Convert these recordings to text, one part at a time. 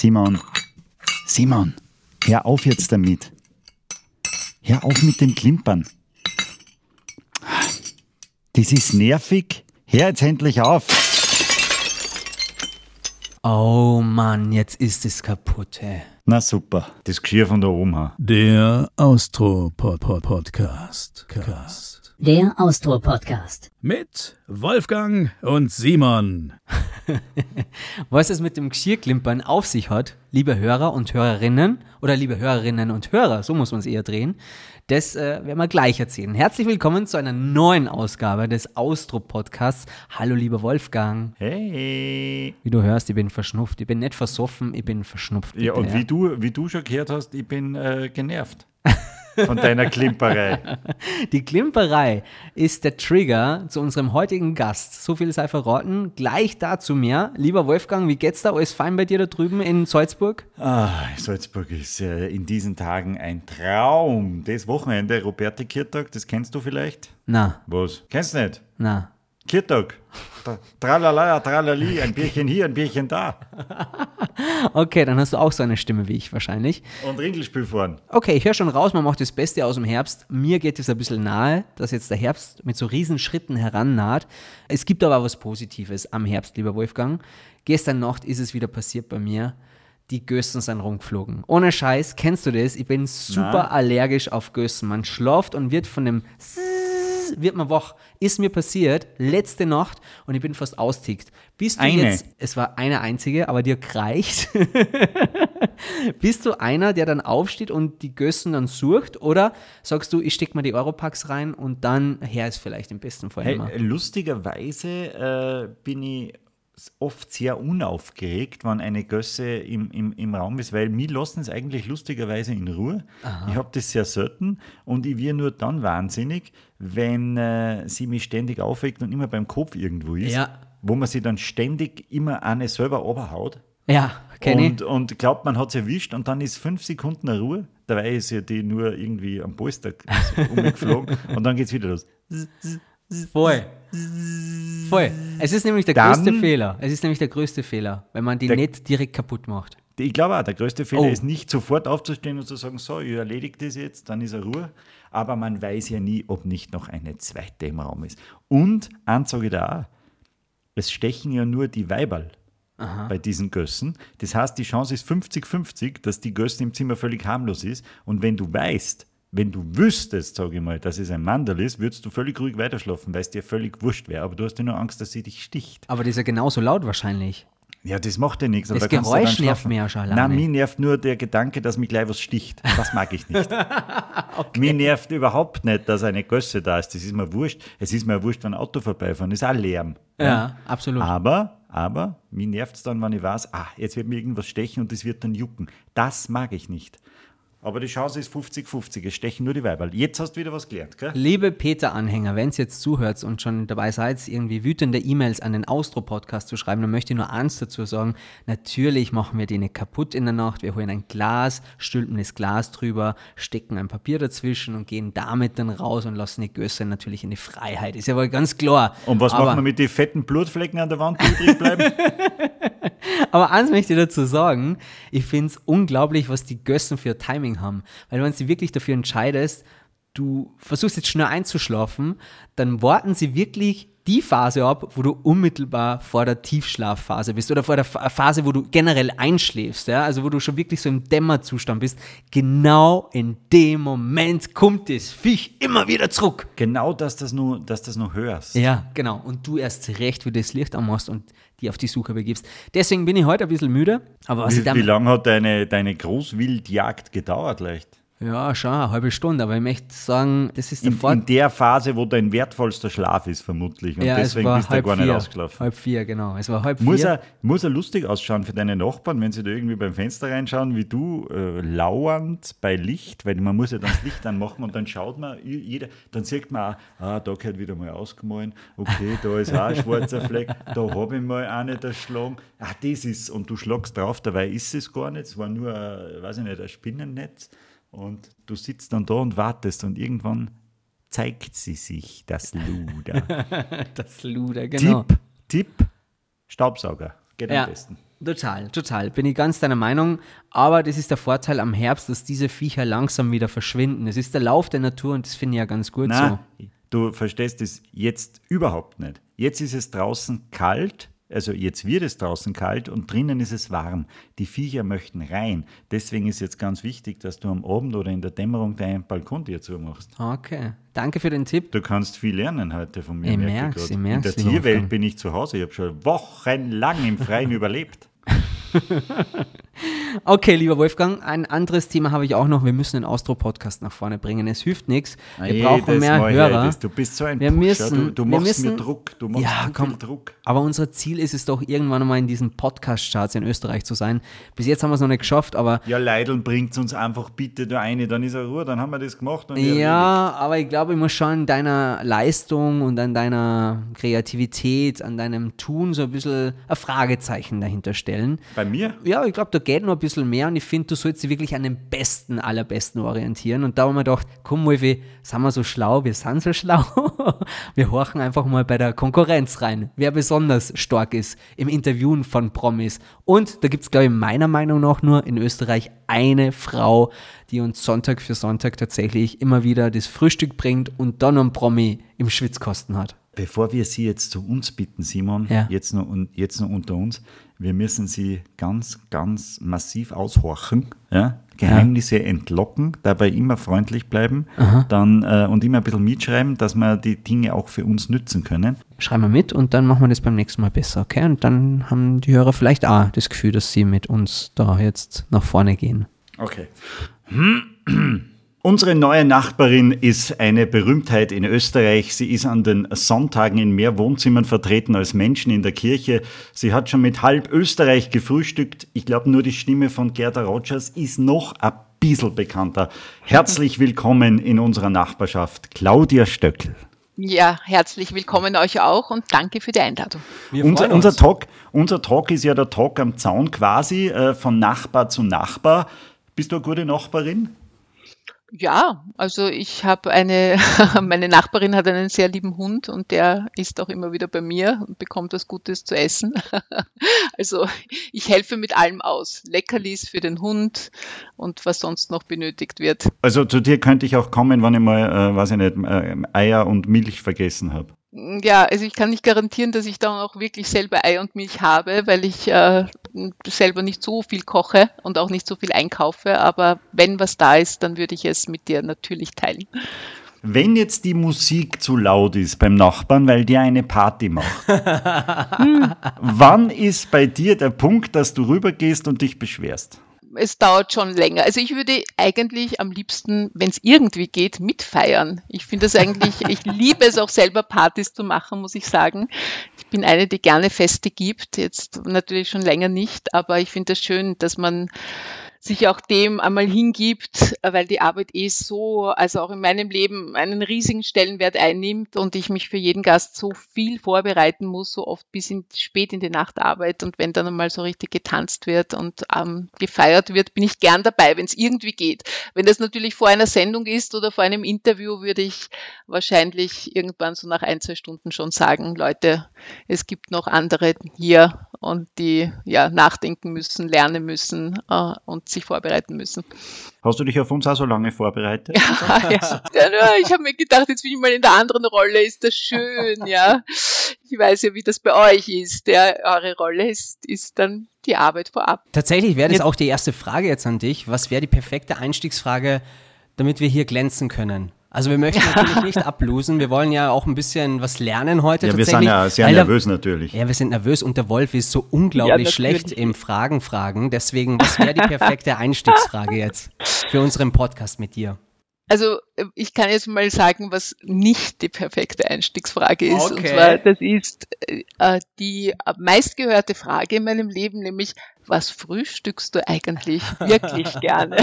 Simon, Simon, hör auf jetzt damit. Hör auf mit dem Klimpern. Das ist nervig. Hör jetzt endlich auf. Oh Mann, jetzt ist es kaputt, hä? Na super. Das Geschirr von da oben. ha. Der Austro-Podcast. Cast. Der Austro-Podcast. Mit Wolfgang und Simon. Was es mit dem Geschirrklimpern auf sich hat, liebe Hörer und Hörerinnen, oder liebe Hörerinnen und Hörer, so muss man es eher drehen, das äh, werden wir gleich erzählen. Herzlich willkommen zu einer neuen Ausgabe des Austro-Podcasts. Hallo, lieber Wolfgang. Hey. Wie du hörst, ich bin verschnupft. Ich bin nicht versoffen, ich bin verschnupft. Ja, und wie du, wie du schon gehört hast, ich bin äh, genervt von deiner Klimperei. Die Klimperei ist der Trigger zu unserem heutigen Gast. So viel sei verraten. Gleich dazu mehr. Lieber Wolfgang, wie geht's da? Alles fein bei dir da drüben in Salzburg? Ah, Salzburg ist äh, in diesen Tagen ein Traum. Das Wochenende, Roberti Kirtag, das kennst du vielleicht? Na, Was? Kennst du nicht? na. Tra- Tralala, tralali, ein Bierchen hier, ein Bierchen da. Okay, dann hast du auch so eine Stimme wie ich wahrscheinlich. Und Ringelspiel fahren. Okay, ich höre schon raus, man macht das Beste aus dem Herbst. Mir geht es ein bisschen nahe, dass jetzt der Herbst mit so riesen Schritten herannaht. Es gibt aber was Positives am Herbst, lieber Wolfgang. Gestern Nacht ist es wieder passiert bei mir. Die Gössen sind rumgeflogen. Ohne Scheiß, kennst du das? Ich bin super Na? allergisch auf Gössen. Man schlaft und wird von dem Wird man wach. Ist mir passiert letzte Nacht und ich bin fast austickt. Bist du Eine? jetzt, es war eine einzige, aber dir reicht. Bist du einer, der dann aufsteht und die Gössen dann sucht? Oder sagst du, ich stecke mal die Europacks rein und dann her ist vielleicht im besten Fall Hey, immer? lustigerweise äh, bin ich oft sehr unaufgeregt, wenn eine Gösse im, im, im Raum ist, weil mir lassen es eigentlich lustigerweise in Ruhe. Ich habe das sehr selten und ich werde nur dann wahnsinnig, wenn äh, sie mich ständig aufregt und immer beim Kopf irgendwo ist, Ja. wo man sie dann ständig immer eine selber oberhaut. Ja, kenne ich. Und, glaubt, man hat sie erwischt und dann ist fünf Sekunden eine Ruhe. Dabei ist ja die nur irgendwie am Polster umgeflogen und dann geht es wieder los. Voll. Voll. Es ist nämlich der Dann- größte Fehler. Es ist nämlich der größte Fehler, wenn man die Der- nicht direkt kaputt macht. Ich glaube auch, der größte Fehler Oh. ist nicht sofort aufzustehen und zu sagen, so, ich erledige das jetzt, dann ist er Ruhe. Aber man weiß ja nie, ob nicht noch eine zweite im Raum ist. Und, eins sage ich da auch, es stechen ja nur die Weiberl bei diesen Gössen. Das heißt, die Chance ist 50-50, dass die Gössen im Zimmer völlig harmlos ist. Und wenn du weißt, wenn du wüsstest, sage ich mal, dass es ein Mandel ist, würdest du völlig ruhig weiterschlafen, weil es dir völlig wurscht wäre. Aber du hast ja nur Angst, dass sie dich sticht. Aber das ist ja genauso laut wahrscheinlich. Ja, das macht ja nichts. aber Das Geräusch nervt mich ja schon alleine. Nein, mich nervt nur der Gedanke, dass mich gleich was sticht. Das mag ich nicht. Mir nervt überhaupt nicht, dass eine Gösse da ist. Das ist mir wurscht. Es ist mir wurscht, wenn ein Auto vorbeifahren. Das ist auch Lärm. Ja, absolut. Aber, aber, mir nervt es dann, wenn ich weiß, ah, jetzt wird mir irgendwas stechen und das wird dann jucken. Das mag ich nicht. Aber die Chance ist 50-50. Es stechen nur die Weiberl. Jetzt hast du wieder was gelernt, gell? Liebe Peter-Anhänger, wenn ihr jetzt zuhört und schon dabei seid, irgendwie wütende E-Mails an den Austro-Podcast zu schreiben, dann möchte ich nur eins dazu sagen. Natürlich machen wir die nicht kaputt in der Nacht. Wir holen ein Glas, stülpen das Glas drüber, stecken ein Papier dazwischen und gehen damit dann raus und lassen die Gösse natürlich in die Freiheit. Ist ja wohl ganz klar. Und was aber, machen wir mit den fetten Blutflecken an der Wand, die übrig bleiben? Aber eins möchte ich dazu sagen, ich finde es unglaublich, was die Gössen für Timing haben. Weil wenn du wirklich dafür entscheidest, du versuchst jetzt schnell einzuschlafen, dann warten sie wirklich die Phase ab, wo du unmittelbar vor der Tiefschlafphase bist oder vor der Ph- Phase, wo du generell einschläfst, ja? also wo du schon wirklich so im Dämmerzustand bist. Genau in dem Moment kommt das Viech immer wieder zurück. genau, dass das nur, dass das noch hörst. Ja, genau. Und du erst recht, wie du das Licht anmachst und die auf die Suche begibst. Deswegen bin ich heute ein bisschen müde. Aber was ich Wie, wie lange hat deine, deine Großwildjagd gedauert, leicht? Ja, schon eine halbe Stunde, aber ich möchte sagen, das ist der In, in der Phase, wo dein wertvollster Schlaf ist, vermutlich. Und ja, deswegen bist du gar nicht vier. ausgelaufen. Halb vier, genau. Es war halb Muss vier. er, muss er lustig ausschauen für deine Nachbarn, wenn sie da irgendwie beim Fenster reinschauen, wie du äh, lauernd bei Licht, weil man muss ja dann das Licht anmachen und dann schaut man, jeder, dann sieht man auch, ah, da gehört wieder mal ausgemahlen, okay, da ist auch ein schwarzer Fleck, da habe ich mal eine erschlagen, ah, das ist, und du schlagst drauf, dabei ist es gar nicht, es war nur, ein, weiß ich nicht, ein Spinnennetz und du sitzt dann da und wartest und irgendwann zeigt sie sich, das Luder. das Luder, genau. Tipp, Tipp, Staubsauger. Geht Ja. am besten. Total, total. Bin ich ganz deiner Meinung. Aber das ist der Vorteil am Herbst, dass diese Viecher langsam wieder verschwinden. Es ist der Lauf der Natur und das finde ich ja ganz gut Na, so. du verstehst es jetzt überhaupt nicht. Jetzt ist es draußen kalt, also jetzt wird es draußen kalt und drinnen ist es warm. Die Viecher möchten rein. Deswegen ist jetzt ganz wichtig, dass du am Abend oder in der Dämmerung deinen Balkon dir zumachst. Okay. Danke für den Tipp. Du kannst viel lernen heute von mir. Ich merke ich merk's, In der Tierwelt Wolfgang. bin ich zu Hause. Ich habe schon wochenlang im Freien überlebt. Okay, lieber Wolfgang, ein anderes Thema habe ich auch noch. Wir müssen den Austro-Podcast nach vorne bringen. Es hilft nichts. Wir brauchen Jedes mehr Mal Hörer. heißt es, Du bist so ein Wir Pusher. müssen- du, du machst müssen- mir Druck. Du machst Ja, komm. Druck. Aber unser Ziel ist es doch, irgendwann einmal in diesen Podcast-Charts in Österreich zu sein. Bis jetzt haben wir es noch nicht geschafft, aber Ja, Leideln bringt uns einfach bitte da eine, dann ist er Ruhe, dann haben wir das gemacht. Und erledigt. Ja, aber ich glaube, ich muss schon an deiner Leistung und an deiner Kreativität, an deinem Tun so ein bisschen ein Fragezeichen dahinter stellen. Bei mir? Ja, ich glaube, da geht noch ein bisschen mehr und ich finde, du sollst dich wirklich an den Besten aller Besten orientieren. Und da haben wir gedacht, komm, Wolfi, sind wir so schlau, wir sind so schlau. wir horchen einfach mal bei der Konkurrenz rein, wer besonders stark ist im Interviewen von Promis. Und da gibt es, glaube ich, meiner Meinung nach nur in Österreich eine Frau, die uns Sonntag für Sonntag tatsächlich immer wieder das Frühstück bringt und dann einen Promi im Schwitzkosten hat. Bevor wir Sie jetzt zu uns bitten, Simon, Ja. jetzt, noch, und jetzt noch unter uns, wir müssen Sie ganz, ganz massiv aushorchen, ja? Geheimnisse entlocken, dabei immer freundlich bleiben dann, äh, und immer ein bisschen mitschreiben, dass wir die Dinge auch für uns nützen können. Schreiben wir mit und dann machen wir das beim nächsten Mal besser, okay? Und dann haben die Hörer vielleicht auch das Gefühl, dass sie mit uns da jetzt nach vorne gehen. Okay. Unsere neue Nachbarin ist eine Berühmtheit in Österreich. Sie ist an den Sonntagen in mehr Wohnzimmern vertreten als Menschen in der Kirche. Sie hat schon mit halb Österreich gefrühstückt. Ich glaube, nur die Stimme von Gerda Rogers ist noch ein bisschen bekannter. Herzlich willkommen in unserer Nachbarschaft, Claudia Stöckel. Ja, herzlich willkommen euch auch und danke für die Einladung. Unser, unser, uns. Talk, unser Talk ist ja der Talk am Zaun quasi, äh, von Nachbar zu Nachbar. Bist du eine gute Nachbarin? Ja, also ich habe eine, meine Nachbarin hat einen sehr lieben Hund und der ist auch immer wieder bei mir und bekommt was Gutes zu essen. Also ich helfe mit allem aus. Leckerlis für den Hund und was sonst noch benötigt wird. Also zu dir könnte ich auch kommen, wenn ich mal, äh, weiß ich nicht, äh, Eier und Milch vergessen habe. Ja, also ich kann nicht garantieren, dass ich dann auch wirklich selber Ei und Milch habe, weil ich äh, selber nicht so viel koche und auch nicht so viel einkaufe. Aber wenn was da ist, dann würde ich es mit dir natürlich teilen. Wenn jetzt die Musik zu laut ist beim Nachbarn, weil der eine Party macht, wann ist bei dir der Punkt, dass du rübergehst und dich beschwerst? Es dauert schon länger. Also ich würde eigentlich am liebsten, wenn es irgendwie geht, mitfeiern. Ich finde das eigentlich, ich liebe es auch selber Partys zu machen, muss ich sagen. Ich bin eine, die gerne Feste gibt, jetzt natürlich schon länger nicht, aber ich finde es das schön, dass man sich auch dem einmal hingibt, weil die Arbeit eh so, also auch in meinem Leben einen riesigen Stellenwert einnimmt und ich mich für jeden Gast so viel vorbereiten muss, so oft bis in, spät in die Nacht arbeite und wenn dann einmal so richtig getanzt wird und ähm, gefeiert wird, bin ich gern dabei, wenn es irgendwie geht. Wenn das natürlich vor einer Sendung ist oder vor einem Interview, würde ich wahrscheinlich irgendwann so nach ein, zwei Stunden schon sagen, Leute, es gibt noch andere hier und die ja nachdenken müssen, lernen müssen äh, und sich vorbereiten müssen. Hast du dich auf uns auch so lange vorbereitet? ja, ja, ich habe mir gedacht, jetzt bin ich mal in der anderen Rolle, ist das schön, ja. Ich weiß ja, wie das bei euch ist. Der, eure Rolle ist, ist dann die Arbeit vorab. Tatsächlich wäre das auch die erste Frage jetzt an dich. Was wäre die perfekte Einstiegsfrage, damit wir hier glänzen können? Also wir möchten natürlich nicht ablosen. Wir wollen ja auch ein bisschen was lernen heute Ja, wir sind ja sehr nervös natürlich. Ja, wir sind nervös und der Wolf ist so unglaublich Ja, schlecht im Fragen fragen. Deswegen, was wäre die perfekte Einstiegsfrage jetzt für unseren Podcast mit dir? Also äh, ich kann jetzt mal sagen, was nicht die perfekte Einstiegsfrage ist. Und Okay. zwar, das ist äh, die meistgehörte Frage in meinem Leben, nämlich was frühstückst du eigentlich wirklich gerne?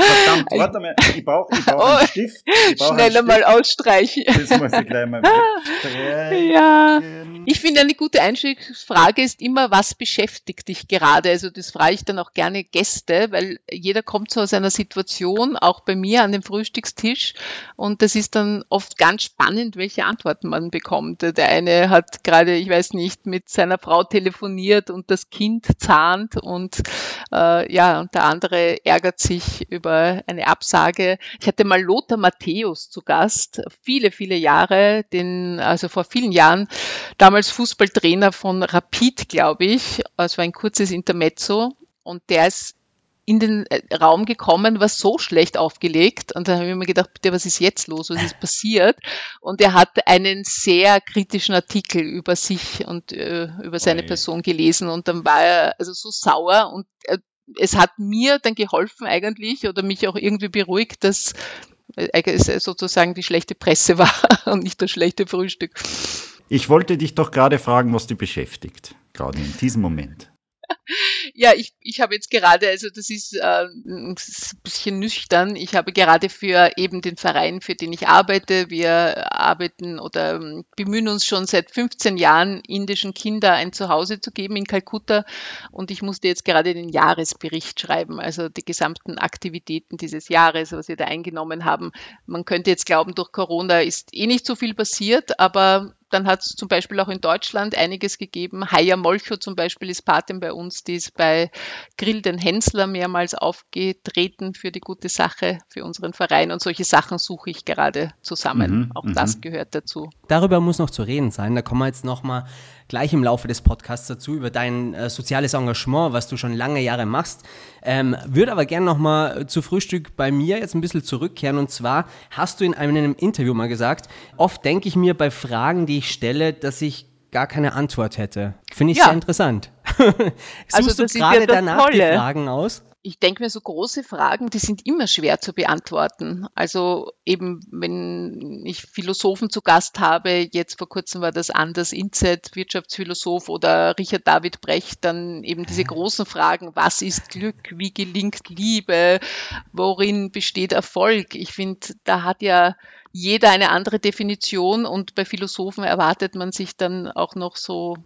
Verdammt, warte mal, ich brauche ich brauch Oh, einen Stift. Schneller mal ausstreichen. Das muss ich gleich mal wegstreichen. Ja. Ich finde, eine gute Einstiegsfrage ist immer, was beschäftigt dich gerade? Also das frage ich dann auch gerne Gäste, weil jeder kommt so aus einer Situation, auch bei mir an dem Frühstückstisch. Und das ist dann oft ganz spannend, welche Antworten man bekommt. Der eine hat gerade, ich weiß nicht, mit seiner Frau telefoniert und das Kind zahnt und äh, ja, und der andere ärgert sich über eine Absage. Ich hatte mal Lothar Matthäus zu Gast, viele, viele Jahre, den, also vor vielen Jahren, damals Fußballtrainer von Rapid, glaube ich. Es war ein kurzes Intermezzo und der ist in den äh, Raum gekommen, war so schlecht aufgelegt. Und da habe ich mir gedacht, bitte, was ist jetzt los? Was ist passiert? Und er hat einen sehr kritischen Artikel über sich und äh, über seine Oi. Person gelesen. Und dann war er also so sauer und äh, es hat mir dann geholfen eigentlich oder mich auch irgendwie beruhigt, dass äh, es sozusagen die schlechte Presse war und nicht das schlechte Frühstück. Ich wollte dich doch gerade fragen, was dich beschäftigt, gerade in diesem Moment. Ja, ich, ich habe jetzt gerade, also das ist, äh, ein bisschen nüchtern, ich habe gerade für eben den Verein, für den ich arbeite, wir arbeiten oder ähm, bemühen uns schon seit 15 Jahren, indischen Kinder ein Zuhause zu geben in Kalkutta. Und ich musste jetzt gerade den Jahresbericht schreiben, also die gesamten Aktivitäten dieses Jahres, was wir da eingenommen haben. Man könnte jetzt glauben, durch Corona ist eh nicht so viel passiert, aber dann hat es zum Beispiel auch in Deutschland einiges gegeben. Haya Molcho zum Beispiel ist Patin bei uns, die ist bei Grill den Hensler mehrmals aufgetreten für die gute Sache, für unseren Verein und solche Sachen suche ich gerade zusammen. Mhm, auch mhm. das gehört dazu. Darüber muss noch zu reden sein. Da kommen wir jetzt nochmal gleich im Laufe des Podcasts dazu, über dein äh, soziales Engagement, was du schon lange Jahre machst. Ähm, Würde aber gerne nochmal zu Frühstück bei mir jetzt ein bisschen zurückkehren. Und zwar hast du in einem Interview mal gesagt, oft denke ich mir bei Fragen, die ich stelle, dass ich gar keine Antwort hätte. Finde ich Ja. sehr interessant. Also Suchst du ist ja gerade danach die Tolle. Fragen aus? Ich denke mir, so große Fragen, die sind immer schwer zu beantworten. Also eben, wenn ich Philosophen zu Gast habe, jetzt vor kurzem war das Anders Inzet, Wirtschaftsphilosoph oder Richard David Brecht, dann eben diese großen Fragen, was ist Glück, wie gelingt Liebe, worin besteht Erfolg? Ich finde, da hat ja jeder eine andere Definition und bei Philosophen erwartet man sich dann auch noch so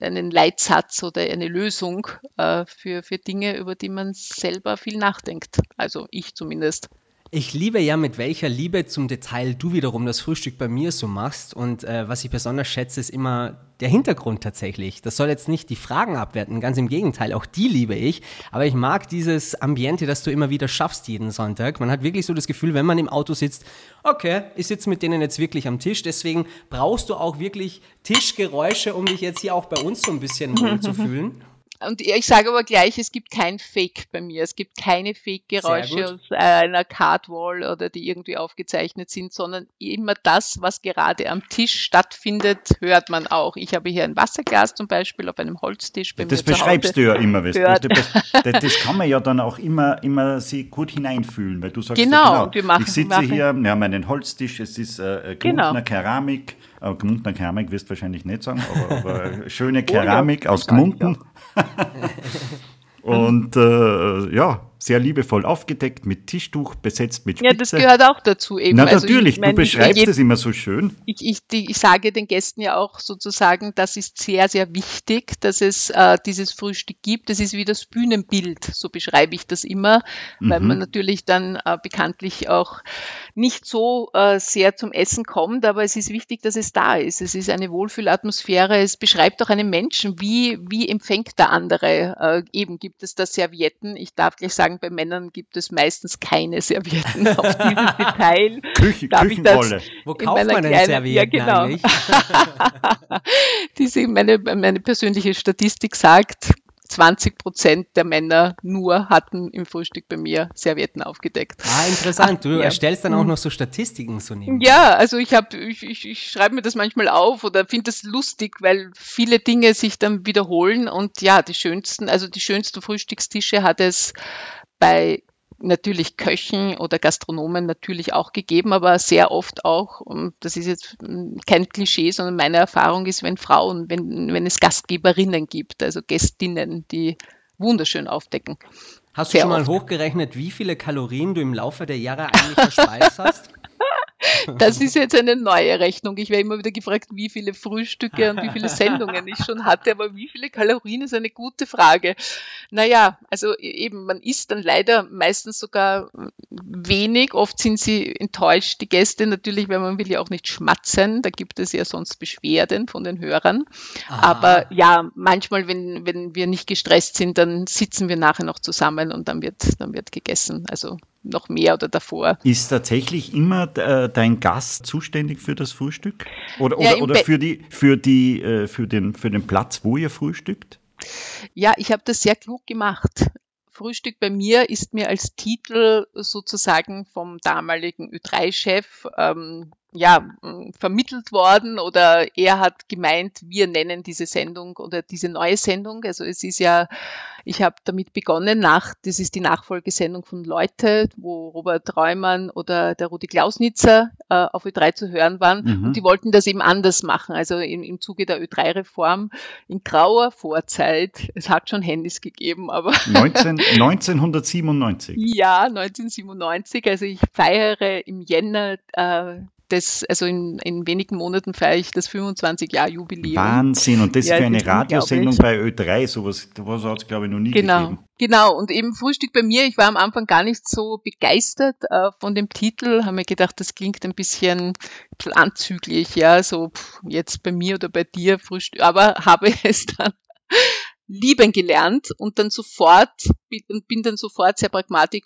einen Leitsatz oder eine Lösung äh, für, für Dinge, über die man selber viel nachdenkt. Also ich zumindest. Ich liebe ja, mit welcher Liebe zum Detail du wiederum das Frühstück bei mir so machst. Und äh, was ich besonders schätze, ist immer der Hintergrund tatsächlich. Das soll jetzt nicht die Fragen abwerten, ganz im Gegenteil, auch die liebe ich. Aber ich mag dieses Ambiente, das du immer wieder schaffst jeden Sonntag. Man hat wirklich so das Gefühl, wenn man im Auto sitzt, okay, ich sitze mit denen jetzt wirklich am Tisch. Deswegen brauchst du auch wirklich Tischgeräusche, um dich jetzt hier auch bei uns so ein bisschen wohl zu fühlen. Und ich sage aber gleich, es gibt kein Fake bei mir. Es gibt keine Fake-Geräusche aus einer Cardwall oder die irgendwie aufgezeichnet sind, sondern immer das, was gerade am Tisch stattfindet, hört man auch. Ich habe hier ein Wasserglas zum Beispiel auf einem Holztisch bei Das beschreibst du ja immer, weißt du. Das, kann man ja dann auch immer, immer sich gut hineinfühlen, weil du sagst, Genau, ja, wir machen- ich sitze machen- hier, wir haben einen Holztisch, es ist äh, Genau. Gmundner Keramik, äh, Gmundner Keramik wirst du wahrscheinlich nicht sagen, aber, aber schöne Oh ja, Keramik aus Gmunden. Und äh, ja, sehr liebevoll aufgedeckt, mit Tischtuch besetzt mit Ja, Spitze. das gehört auch dazu eben. Na Also ich natürlich, meine, du ich- beschreibst es immer so schön. ich, ich, ich sage den Gästen ja auch sozusagen, das ist sehr, sehr wichtig, dass es äh, dieses Frühstück gibt. Das ist wie das Bühnenbild, so beschreibe ich das immer, weil Mhm. man natürlich dann äh, bekanntlich auch nicht so äh, sehr zum Essen kommt, aber es ist wichtig, dass es da ist. Es ist eine Wohlfühlatmosphäre, es beschreibt auch einen Menschen, wie, wie empfängt der andere. Äh, eben gibt es da Servietten. Ich darf gleich sagen, bei Männern gibt es meistens keine Servietten auf dieses Detail. Küche, Darf Küchenrolle. Wo kauft man denn kleinen- Servietten ja, genau. eigentlich? Diese, meine, meine persönliche Statistik sagt, 20 Prozent der Männer nur hatten im Frühstück bei mir Servietten aufgedeckt. Ah, interessant. Du Ja. erstellst dann auch noch so Statistiken so nebenbei. Ja, also ich habe, ich, ich, ich schreibe mir das manchmal auf oder finde das lustig, weil viele Dinge sich dann wiederholen und ja, die schönsten, also die schönsten Frühstückstische hat es bei natürlich Köchen oder Gastronomen natürlich auch gegeben, aber sehr oft auch, und das ist jetzt kein Klischee, sondern meine Erfahrung ist, wenn Frauen, wenn, wenn es Gastgeberinnen gibt, also Gästinnen, die wunderschön aufdecken. Hast du schon mal oft. hochgerechnet, wie viele Kalorien du im Laufe der Jahre eigentlich verspeist hast? Das ist jetzt eine neue Rechnung. Ich werde immer wieder gefragt, wie viele Frühstücke und wie viele Sendungen ich schon hatte, aber wie viele Kalorien ist eine gute Frage. Naja, also e-, eben, man isst dann leider meistens sogar wenig. Oft sind sie enttäuscht, die Gäste natürlich, weil man will ja auch nicht schmatzen. Da gibt es ja sonst Beschwerden von den Hörern. Aha. Aber ja, manchmal, wenn, wenn wir nicht gestresst sind, dann sitzen wir nachher noch zusammen und dann wird, dann wird gegessen. Also noch mehr oder davor. Ist tatsächlich immer äh, dein Gast zuständig für das Frühstück? Oder, ja, oder, oder für, die, für, die, äh, für, den, für den Platz, wo ihr frühstückt? Ja, ich habe das sehr klug gemacht. Frühstück bei mir ist mir als Titel sozusagen vom damaligen Ö3-Chef ähm, ja, vermittelt worden oder er hat gemeint, wir nennen diese Sendung oder diese neue Sendung. Also es ist ja, ich habe damit begonnen, nach, das ist die Nachfolgesendung von Leute, wo Robert Reumann oder der Rudi Klausnitzer äh, auf Ö3 zu hören waren mhm. und die wollten das eben anders machen. Also im, im Zuge der Ö3-Reform in grauer Vorzeit. Es hat schon Handys gegeben, aber 19, 1997. Ja, 1997. Also ich feiere im Jänner äh, das, also in, in wenigen Monaten feiere ich das 25-Jahr-Jubiläum. Wahnsinn, und das ja, für eine Radiosendung bei Ö3, sowas, sowas hat es, glaube ich, noch nie genau. gegeben. Genau, und eben Frühstück bei mir, ich war am Anfang gar nicht so begeistert äh, von dem Titel, habe mir gedacht, das klingt ein bisschen anzüglich, ja, so pff, jetzt bei mir oder bei dir Frühstück, aber habe es dann lieben gelernt und dann sofort, bin dann sofort sehr pragmatisch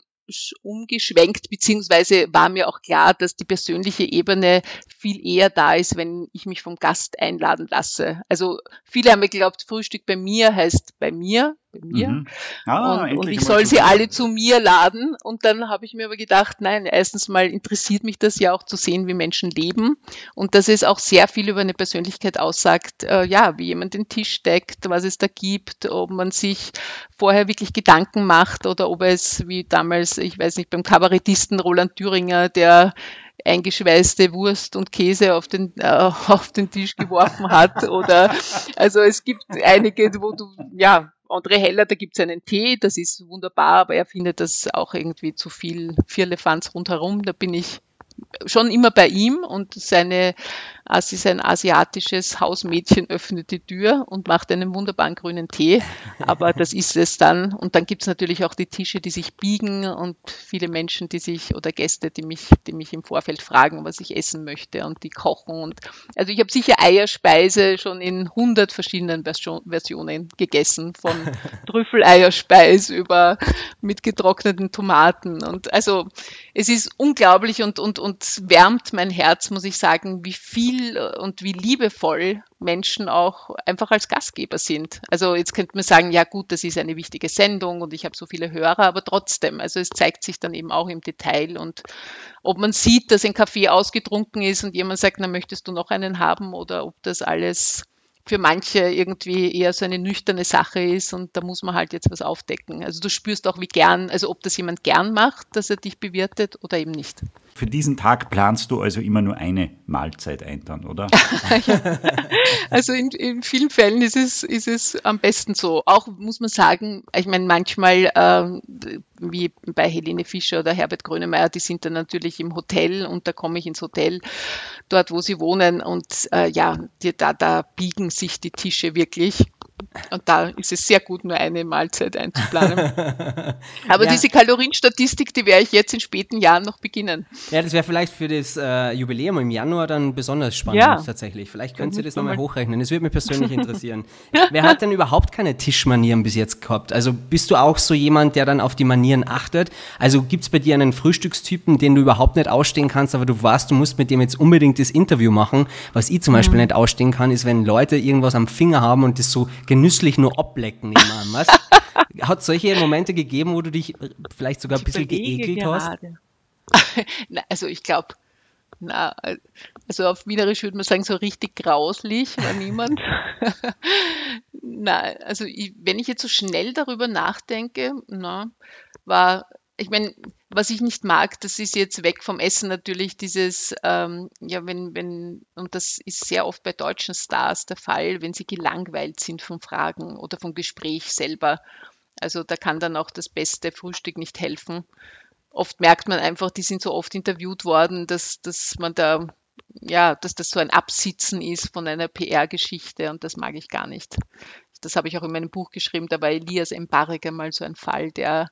umgeschwenkt, beziehungsweise war mir auch klar, dass die persönliche Ebene viel eher da ist, wenn ich mich vom Gast einladen lasse. Also viele haben mir geglaubt, Frühstück bei mir heißt bei mir, bei mir. Mhm. Ah, und, und, ich soll sie alle zu mir laden. Und dann habe ich mir aber gedacht, nein, erstens mal interessiert mich das ja auch zu sehen, wie Menschen leben und dass es auch sehr viel über eine Persönlichkeit aussagt, äh, ja, wie jemand den Tisch deckt, was es da gibt, ob man sich vorher wirklich Gedanken macht oder ob es wie damals, ich weiß nicht, beim Kabarettisten Roland Thüringer, der eingeschweißte Wurst und Käse auf den, äh, auf den Tisch geworfen hat. Oder also es gibt einige, wo du, ja, André Heller, da gibt es einen Tee, das ist wunderbar, aber er findet das auch irgendwie zu viel Vierlefanz rundherum. Da bin ich schon immer bei ihm und seine sie ist ein asiatisches Hausmädchen, öffnet die Tür und macht einen wunderbaren grünen Tee. Aber das ist es dann. Und dann gibt es natürlich auch die Tische, die sich biegen und viele Menschen, die sich oder Gäste, die mich, die mich im Vorfeld fragen, was ich essen möchte und die kochen. Und also ich habe sicher Eierspeise schon in 100 verschiedenen Versionen gegessen, von Trüffeleierspeis über mit getrockneten Tomaten. Und also es ist unglaublich und, und, und wärmt mein Herz, muss ich sagen, wie viel und wie liebevoll Menschen auch einfach als Gastgeber sind. Also jetzt könnte man sagen, ja gut, das ist eine wichtige Sendung und ich habe so viele Hörer, aber trotzdem, also es zeigt sich dann eben auch im Detail und ob man sieht, dass ein Kaffee ausgetrunken ist und jemand sagt, na möchtest du noch einen haben oder ob das alles für manche irgendwie eher so eine nüchterne Sache ist und da muss man halt jetzt was aufdecken. Also du spürst auch, wie gern, also ob das jemand gern macht, dass er dich bewirtet oder eben nicht. Für diesen Tag planst du also immer nur eine Mahlzeit ein dann, oder? ja. Also in, in, vielen Fällen ist es, ist es am besten so. Auch muss man sagen, ich meine, manchmal, äh, wie bei Helene Fischer oder Herbert Grönemeyer, die sind dann natürlich im Hotel und da komme ich ins Hotel, dort wo sie wohnen und äh, ja, die, da, da biegen sich die Tische wirklich. Und da ist es sehr gut, nur eine Mahlzeit einzuplanen. Aber ja. diese Kalorienstatistik, die werde ich jetzt in späten Jahren noch beginnen. Ja, das wäre vielleicht für das äh, Jubiläum im Januar dann besonders spannend ja. tatsächlich. Vielleicht könnt ihr das nochmal hochrechnen. Das würde mich persönlich interessieren. Wer hat denn überhaupt keine Tischmanieren bis jetzt gehabt? Also bist du auch so jemand, der dann auf die Manieren achtet? Also gibt es bei dir einen Frühstückstypen, den du überhaupt nicht ausstehen kannst, aber du weißt, du musst mit dem jetzt unbedingt das Interview machen. Was ich zum Beispiel mhm. nicht ausstehen kann, ist, wenn Leute irgendwas am Finger haben und das so genüsslich nur ablecken was? Hat es solche Momente gegeben, wo du dich vielleicht sogar ein bisschen geekelt gerade. hast? also ich glaube, na, also auf Wienerisch würde man sagen, so richtig grauslich war niemand. na, also ich, wenn ich jetzt so schnell darüber nachdenke, na, war ich meine, was ich nicht mag, das ist jetzt weg vom Essen natürlich dieses, ähm, ja, wenn, wenn, und das ist sehr oft bei deutschen Stars der Fall, wenn sie gelangweilt sind von Fragen oder vom Gespräch selber. Also da kann dann auch das beste Frühstück nicht helfen. Oft merkt man einfach, die sind so oft interviewt worden, dass, dass man da, ja, dass das so ein Absitzen ist von einer PR-Geschichte und das mag ich gar nicht. Das habe ich auch in meinem Buch geschrieben, da war Elias Mbarek einmal so ein Fall, der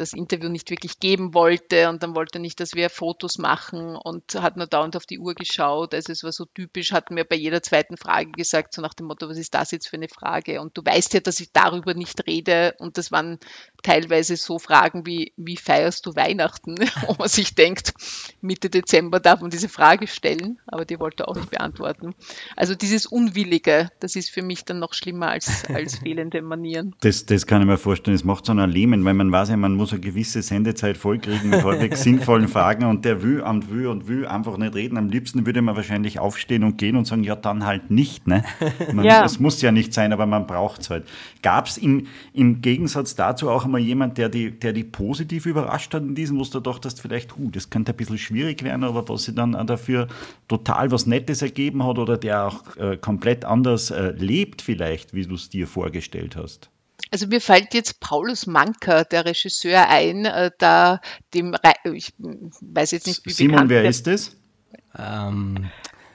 das Interview nicht wirklich geben wollte und dann wollte er nicht, dass wir Fotos machen und hat nur dauernd auf die Uhr geschaut. Also es war so typisch, hat mir bei jeder zweiten Frage gesagt, so nach dem Motto, was ist das jetzt für eine Frage? Und du weißt ja, dass ich darüber nicht rede und das waren teilweise so Fragen wie, wie feierst du Weihnachten? Wo man sich denkt, Mitte Dezember darf man diese Frage stellen, aber die wollte er auch nicht beantworten. Also dieses Unwillige, das ist für mich dann noch schlimmer als, als fehlende Manieren. Das, das kann ich mir vorstellen, es macht so ein Lähmen, weil man weiß ja, man muss eine gewisse Sendezeit vollkriegen mit halbwegs sinnvollen Fragen und der will und will und will einfach nicht reden. Am liebsten würde man wahrscheinlich aufstehen und gehen und sagen, ja, dann halt nicht. Ne? Man, Ja. Es muss ja nicht sein, aber man braucht es halt. Gab es im, im Gegensatz dazu auch einmal jemand, der die, der die positiv überrascht hat in diesem, wo du dachtest, vielleicht, uh, das könnte ein bisschen schwierig werden, aber was sich dann auch dafür total was Nettes ergeben hat oder der auch äh, komplett anders äh, lebt vielleicht, wie du es dir vorgestellt hast? Also mir fällt jetzt Paulus Manker, der Regisseur, ein, äh, da dem, Rei- ich weiß jetzt nicht, wie Simon, wer ist das? Ähm,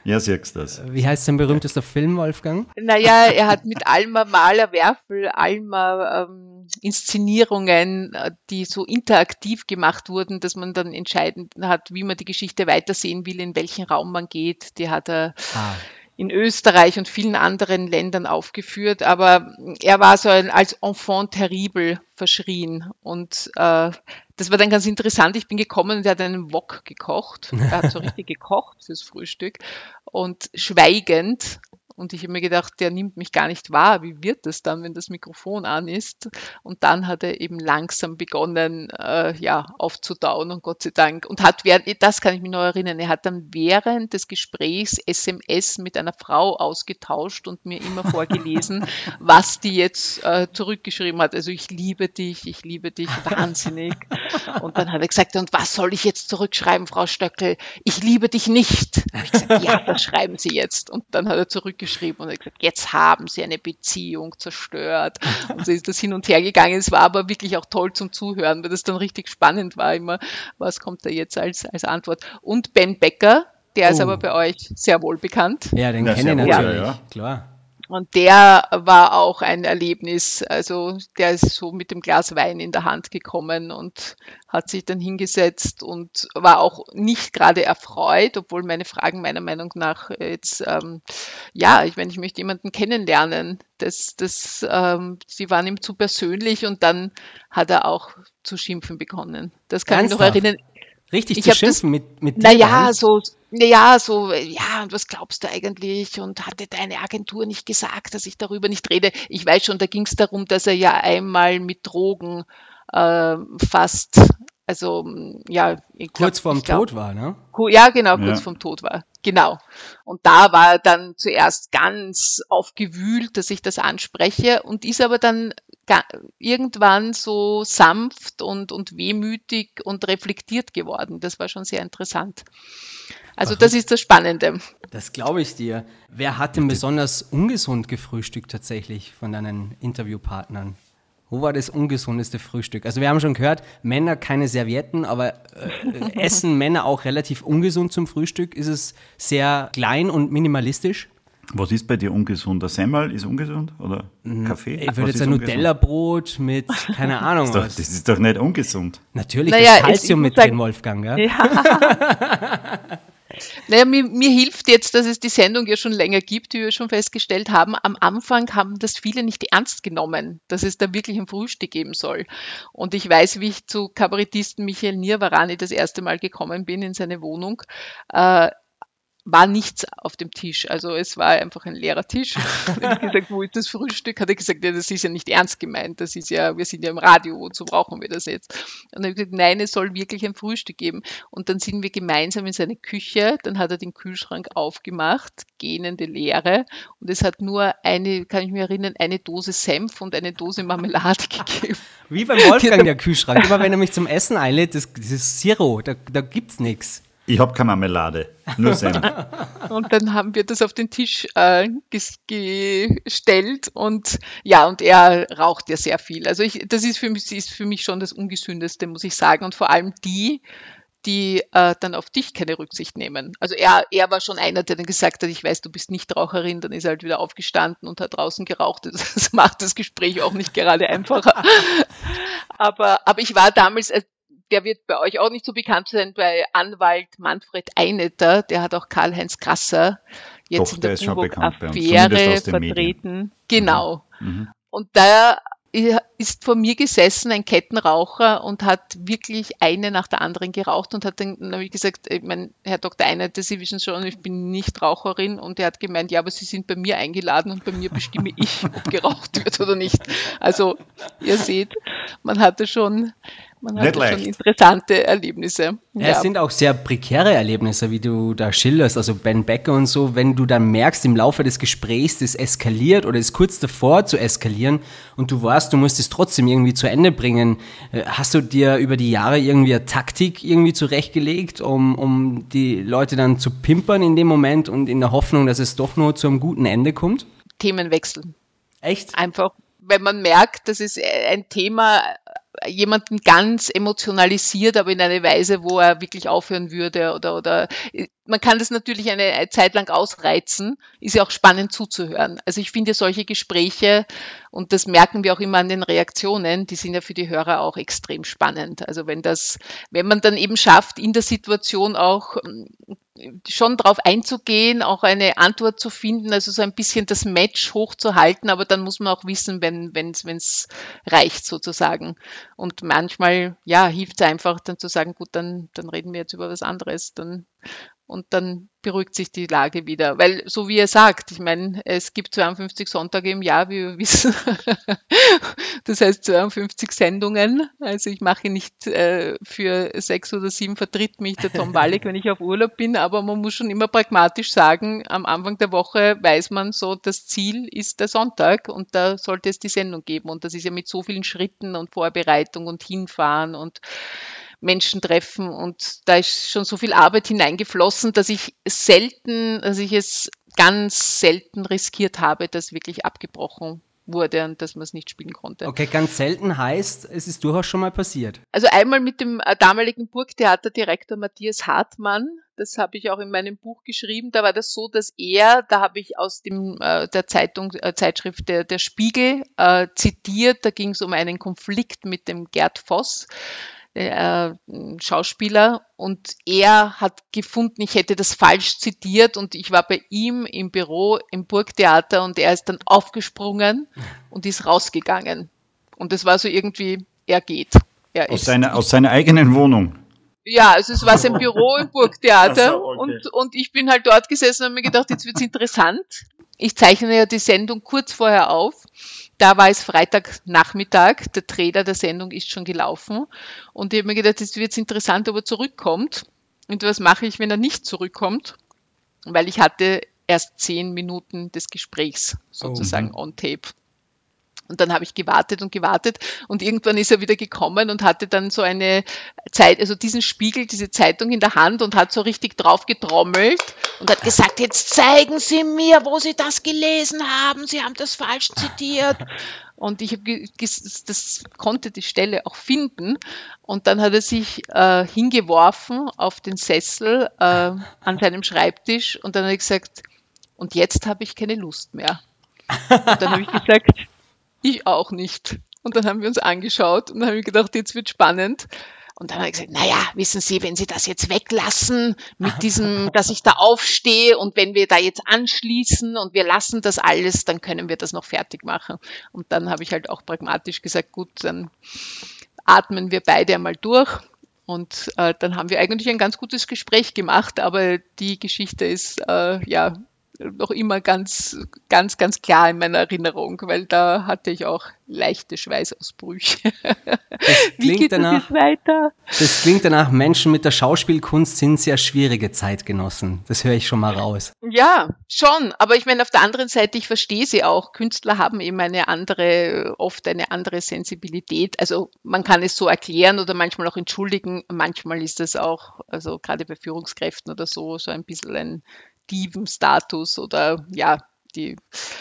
Ja, siehst du das. wie heißt sein berühmtester Film, Wolfgang? Naja, er hat mit Alma Mahler-Werfel, Alma ähm, Inszenierungen, äh, die so interaktiv gemacht wurden, dass man dann entscheiden hat, wie man die Geschichte weitersehen will, in welchen Raum man geht. Die hat er Ah, in Österreich und vielen anderen Ländern aufgeführt, aber er war so ein, als Enfant terrible verschrien. Und äh, das war dann ganz interessant. Ich bin gekommen und er hat einen Wok gekocht. Er hat so richtig gekocht fürs Frühstück und schweigend. Und ich habe mir gedacht, der nimmt mich gar nicht wahr. Wie wird das dann, wenn das Mikrofon an ist? Und dann hat er eben langsam begonnen, äh, ja, aufzutauen und Gott sei Dank. Und hat während, das kann ich mich noch erinnern, er hat dann während des Gesprächs SMS mit einer Frau ausgetauscht und mir immer vorgelesen, was die jetzt äh, zurückgeschrieben hat. Also ich liebe dich, ich liebe dich wahnsinnig. Und dann hat er gesagt, und was soll ich jetzt zurückschreiben, Frau Stöckel? Ich liebe dich nicht. Hab ich gesagt, ja, das schreiben Sie jetzt. Und dann hat er zurückgeschrieben und hat gesagt, jetzt haben Sie eine Beziehung zerstört. Und so ist das hin und her gegangen. Es war aber wirklich auch toll zum Zuhören, weil das dann richtig spannend war immer, was kommt da jetzt als, als Antwort. Und Ben Becker, der ist Oh. aber bei euch sehr wohl bekannt. ja, den Ja, kenne ich natürlich. ja, ja. Klar. Und der war auch ein Erlebnis. Also der ist so mit dem Glas Wein in der Hand gekommen und hat sich dann hingesetzt und war auch nicht gerade erfreut, obwohl meine Fragen meiner Meinung nach jetzt, ähm, ja, ich meine, ich möchte jemanden kennenlernen. Das, das, ähm, sie waren ihm zu persönlich und dann hat er auch zu schimpfen begonnen. Das kann ich noch Ernsthaft? erinnern. Richtig Ich zu hab das- schimpfen mit, mit dir Naja, so, naja, so, ja, und was glaubst du eigentlich? Und hatte deine Agentur nicht gesagt, dass ich darüber nicht rede? Ich weiß schon, da ging es darum, dass er ja einmal mit Drogen äh, fast, also ja, ich glaub, kurz vorm ich glaub, Tod war, ne? Ja, genau, kurz Ja. vorm Tod war. Genau. Und da war er dann zuerst ganz aufgewühlt, dass ich das anspreche und ist aber dann irgendwann so sanft und, und wehmütig und reflektiert geworden. Das war schon sehr interessant. Also das ist das Spannende. Das glaube ich dir. Wer hat denn besonders ungesund gefrühstückt tatsächlich von deinen Interviewpartnern? Wo war das ungesundeste Frühstück? Also wir haben schon gehört, Männer keine Servietten, aber äh, essen Männer auch relativ ungesund zum Frühstück? Ist es sehr klein und minimalistisch? Was ist bei dir ungesund? Der Semmel ist ungesund? Oder Kaffee? Mhm. Ich würde jetzt ein? Nutella-Brot mit, keine Ahnung Das, was. das ist doch nicht ungesund. Natürlich, Naja, das es- Kalzium mit sagen- drin, Wolfgang, ja? Naja, mir, mir hilft jetzt, dass es die Sendung ja schon länger gibt, wie wir schon festgestellt haben. Am Anfang haben das viele nicht ernst genommen, dass es da wirklich ein Frühstück geben soll. Und ich weiß, wie ich zu Kabarettisten Michael Nirvarani das erste Mal gekommen bin in seine Wohnung. Äh, war nichts auf dem Tisch. Also es war einfach ein leerer Tisch. Habe ich gesagt, wo ist das Frühstück? Hat er gesagt, ja, das ist ja nicht ernst gemeint. Das ist ja, wir sind ja im Radio, wozu brauchen wir das jetzt? Und dann habe ich gesagt, nein, es soll wirklich ein Frühstück geben. Und dann sind wir gemeinsam in seine Küche. Dann hat er den Kühlschrank aufgemacht, gähnende Leere. Und es hat nur eine, kann ich mich erinnern, eine Dose Senf und eine Dose Marmelade gegeben. Wie beim Wolfgang der Kühlschrank. Immer wenn er mich zum Essen einlädt, das, das ist Zero, da, da gibt's nichts. Ich habe keine Marmelade, nur Senf. Und dann haben wir das auf den Tisch äh, ges- gestellt und ja, und er raucht ja sehr viel. Also ich, das ist für mich, ist für mich schon das Ungesündeste, muss ich sagen. Und vor allem die, die äh, dann auf dich keine Rücksicht nehmen. Also er, er war schon einer, der dann gesagt hat, ich weiß, du bist nicht Raucherin, dann ist er halt wieder aufgestanden und hat draußen geraucht. Das, das macht das Gespräch auch nicht gerade einfacher. aber, aber ich war damals, äh, der wird bei euch auch nicht so bekannt sein, bei Anwalt Manfred Einetter, der hat auch Karl-Heinz Krasser jetzt Doch, in der der ist schon bekannt bei uns, Affäre zumindest aus den vertreten. Genau. Mhm. Und da ist vor mir gesessen ein Kettenraucher und hat wirklich eine nach der anderen geraucht und hat dann, dann habe ich gesagt, ich mein, Herr Dr. Einheit, Sie wissen schon, ich bin nicht Raucherin und er hat gemeint, ja, aber Sie sind bei mir eingeladen und bei mir bestimme ich, ob geraucht wird oder nicht. Also ihr seht, man hatte schon, man Nicht hatte schon interessante Erlebnisse. Ja, es sind auch sehr prekäre Erlebnisse, wie du da schilderst, also Ben Becker und so, wenn du dann merkst im Laufe des Gesprächs, das eskaliert oder ist kurz davor zu eskalieren und du weißt, du musst es trotzdem irgendwie zu Ende bringen. Äh, Hast du dir über die Jahre irgendwie eine Taktik irgendwie zurechtgelegt, um, um die Leute dann zu pimpern in dem Moment und in der Hoffnung, dass es doch nur zu einem guten Ende kommt? Themenwechsel. Echt? einfach, wenn man merkt, dass es ein Thema jemanden ganz emotionalisiert, aber in eine Weise, wo er wirklich aufhören würde oder, oder man kann das natürlich eine Zeit lang ausreizen, ist ja auch spannend zuzuhören. Also ich finde solche Gespräche, und das merken wir auch immer an den Reaktionen, die sind ja für die Hörer auch extrem spannend. Also wenn das, wenn man dann eben schafft, in der Situation auch schon drauf einzugehen, auch eine Antwort zu finden, also so ein bisschen das Match hochzuhalten, aber dann muss man auch wissen, wenn es wenn's reicht sozusagen. Und manchmal, ja, hilft es einfach dann zu sagen, gut, dann, dann reden wir jetzt über was anderes. Dann, und dann beruhigt sich die Lage wieder. Weil, so wie ihr sagt, ich meine, es gibt 52 Sonntage im Jahr, wie wir wissen. das heißt 52 Sendungen. Also ich mache nicht äh, für sechs oder sieben vertritt mich der Tom Wallig, wenn ich auf Urlaub bin, aber man muss schon immer pragmatisch sagen, am Anfang der Woche weiß man so, das Ziel ist der Sonntag und da sollte es die Sendung geben. Und das ist ja mit so vielen Schritten und Vorbereitung und hinfahren und Menschen treffen und da ist schon so viel Arbeit hineingeflossen, dass ich selten, dass ich es ganz selten riskiert habe, dass wirklich abgebrochen wurde und dass man es nicht spielen konnte. Okay, ganz selten heißt, es ist durchaus schon mal passiert. Also einmal mit dem äh, damaligen Burgtheaterdirektor Matthias Hartmann, das habe ich auch in meinem Buch geschrieben, da war das so, dass er, da habe ich aus dem, äh, der Zeitung, äh, Zeitschrift der, der Spiegel äh, zitiert, da ging es um einen Konflikt mit dem Gerd Voss, äh, Schauspieler und er hat gefunden, ich hätte das falsch zitiert und ich war bei ihm im Büro im Burgtheater und er ist dann aufgesprungen und ist rausgegangen. Und das war so irgendwie, er geht. Er Aus, ist seiner, aus seiner eigenen Wohnung. ja, also es war sein Büro im Burgtheater so, okay. und, und ich bin halt dort gesessen und habe mir gedacht, jetzt wird's interessant. Ich zeichne ja die Sendung kurz vorher auf. Da war es Freitagnachmittag, der Trailer der Sendung ist schon gelaufen und ich habe mir gedacht, jetzt wird's interessant, ob er zurückkommt. Und was mache ich, wenn er nicht zurückkommt? Weil ich hatte erst zehn Minuten des Gesprächs sozusagen on tape. Und dann habe ich gewartet und gewartet und irgendwann ist er wieder gekommen und hatte dann so eine Zeit, also diesen Spiegel, diese Zeitung in der Hand und hat so richtig drauf getrommelt und hat gesagt, jetzt zeigen Sie mir, wo Sie das gelesen haben. Sie haben das falsch zitiert. Und ich habe das konnte die Stelle auch finden. Und dann hat er sich äh, hingeworfen auf den Sessel äh, an seinem Schreibtisch und dann hat er gesagt, und jetzt habe ich keine Lust mehr. Und dann habe ich gesagt, ich auch nicht. Und dann haben wir uns angeschaut und dann habe ich gedacht, jetzt wird spannend. Und dann habe ich gesagt, naja, wissen Sie, wenn Sie das jetzt weglassen mit diesem, dass ich da aufstehe und wenn wir da jetzt anschließen und wir lassen das alles, dann können wir das noch fertig machen. Und dann habe ich halt auch pragmatisch gesagt, gut, dann atmen wir beide einmal durch Und äh, dann haben wir eigentlich ein ganz gutes Gespräch gemacht, aber die Geschichte ist äh, ja noch immer ganz, ganz, ganz klar in meiner Erinnerung, weil da hatte ich auch leichte Schweißausbrüche. Das Wie geht danach, das? Das klingt danach, Menschen mit der Schauspielkunst sind sehr schwierige Zeitgenossen. Das höre ich schon mal raus. Ja, schon. Aber ich meine, auf der anderen Seite, ich verstehe sie auch. Künstler haben eben eine andere, oft eine andere Sensibilität. Also man kann es so erklären oder manchmal auch entschuldigen. Manchmal ist es auch, also gerade bei Führungskräften oder so, so ein bisschen ein Diven-Status oder ja, die,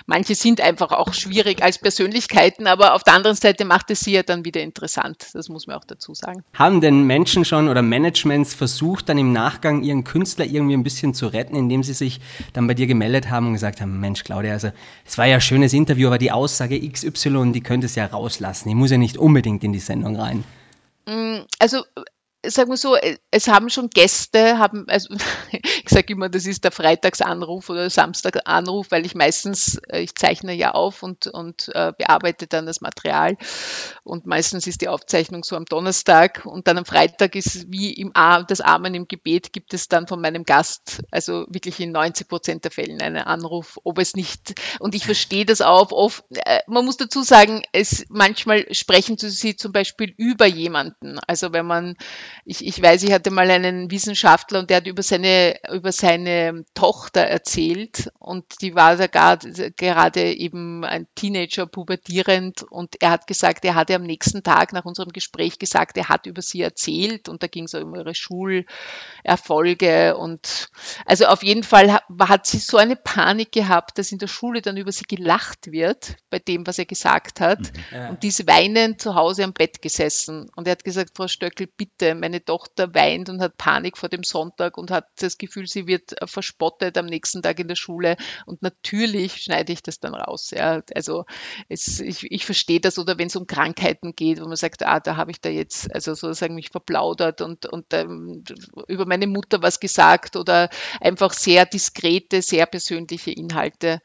manche sind einfach auch schwierig als Persönlichkeiten, aber auf der anderen Seite macht es sie ja dann wieder interessant. Das muss man auch dazu sagen. Haben denn Menschen schon oder Managements versucht, dann im Nachgang ihren Künstler irgendwie ein bisschen zu retten, indem sie sich dann bei dir gemeldet haben und gesagt haben, Mensch, Claudia, also es war ja ein schönes Interview, aber die Aussage XY, die könnte es ja rauslassen. Die muss ja nicht unbedingt in die Sendung rein. Mm, also sagen wir so, äh, es haben schon Gäste, haben, also ich sage immer, das ist der Freitagsanruf oder Samstaganruf, weil ich meistens, äh, ich zeichne ja auf und, und äh, bearbeite dann das Material. Und meistens ist die Aufzeichnung so am Donnerstag. Und dann am Freitag ist wie im Ar das Amen im Gebet gibt es dann von meinem Gast, also wirklich in 90 Prozent der Fällen einen Anruf, ob es nicht, und ich verstehe das auch oft, äh, man muss dazu sagen, es manchmal sprechen sie zum Beispiel über jemanden, also wenn man ich, ich weiß, ich hatte mal einen Wissenschaftler und der hat über seine, über seine Tochter erzählt und die war da gerade, gerade eben ein Teenager, pubertierend und er hat gesagt, er hatte am nächsten Tag nach unserem Gespräch gesagt, er hat über sie erzählt und da ging es um ihre Schulerfolge und also auf jeden Fall hat, hat sie so eine Panik gehabt, dass in der Schule dann über sie gelacht wird bei dem, was er gesagt hat Ja. und die ist weinend zu Hause am Bett gesessen und er hat gesagt, Frau Stöckel, bitte, meine Tochter weint und hat Panik vor dem Sonntag und hat das Gefühl, sie wird äh, verspottet am nächsten Tag in der Schule. Und natürlich schneide ich das dann raus. Ja. Also es, ich, ich verstehe das oder wenn es um Krankheiten geht, wo man sagt, ah, da habe ich da jetzt also sozusagen mich verplaudert und, und ähm, über meine Mutter was gesagt oder einfach sehr diskrete, sehr persönliche Inhalte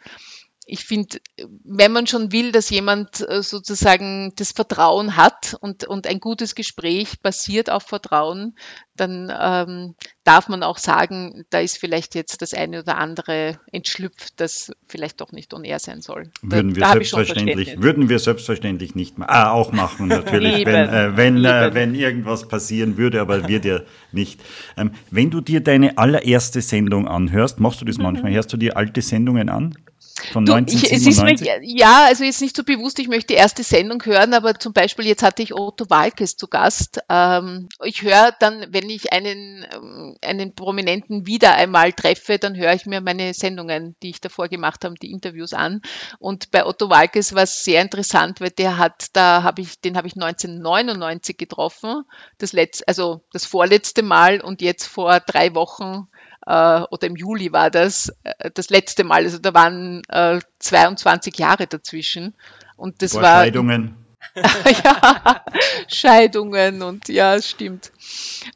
ich finde, wenn man schon will, dass jemand äh, sozusagen das Vertrauen hat und, und ein gutes Gespräch basiert auf Vertrauen, dann ähm, darf man auch sagen, da ist vielleicht jetzt das eine oder andere entschlüpft, das vielleicht doch nicht on air sein soll. Würden wir, da schon selbstverständlich, würden wir selbstverständlich nicht ma ah, auch machen, natürlich, wenn, äh, wenn, äh, wenn irgendwas passieren würde, aber wird ja nicht. Ähm, wenn du dir deine allererste Sendung anhörst, machst du das manchmal, hörst du dir alte Sendungen an? Von. Du, ich, es ist mir, 1997? ja, also jetzt nicht so bewusst, ich möchte die erste Sendung hören, aber zum Beispiel jetzt hatte ich Otto Walkes zu Gast. Ähm, ich höre dann, wenn ich einen, ähm, einen Prominenten wieder einmal treffe, dann höre ich mir meine Sendungen, die ich davor gemacht habe, die Interviews an. Und bei Otto Walkes war es sehr interessant, weil der hat, da habe ich, den habe ich 1999 getroffen, das letzte, also das vorletzte Mal und jetzt vor drei Wochen äh, oder im Juli war das äh, das letzte Mal. Also da waren äh, 22 Jahre dazwischen. Und das Vor war Scheidungen. ja, Scheidungen und ja, es stimmt.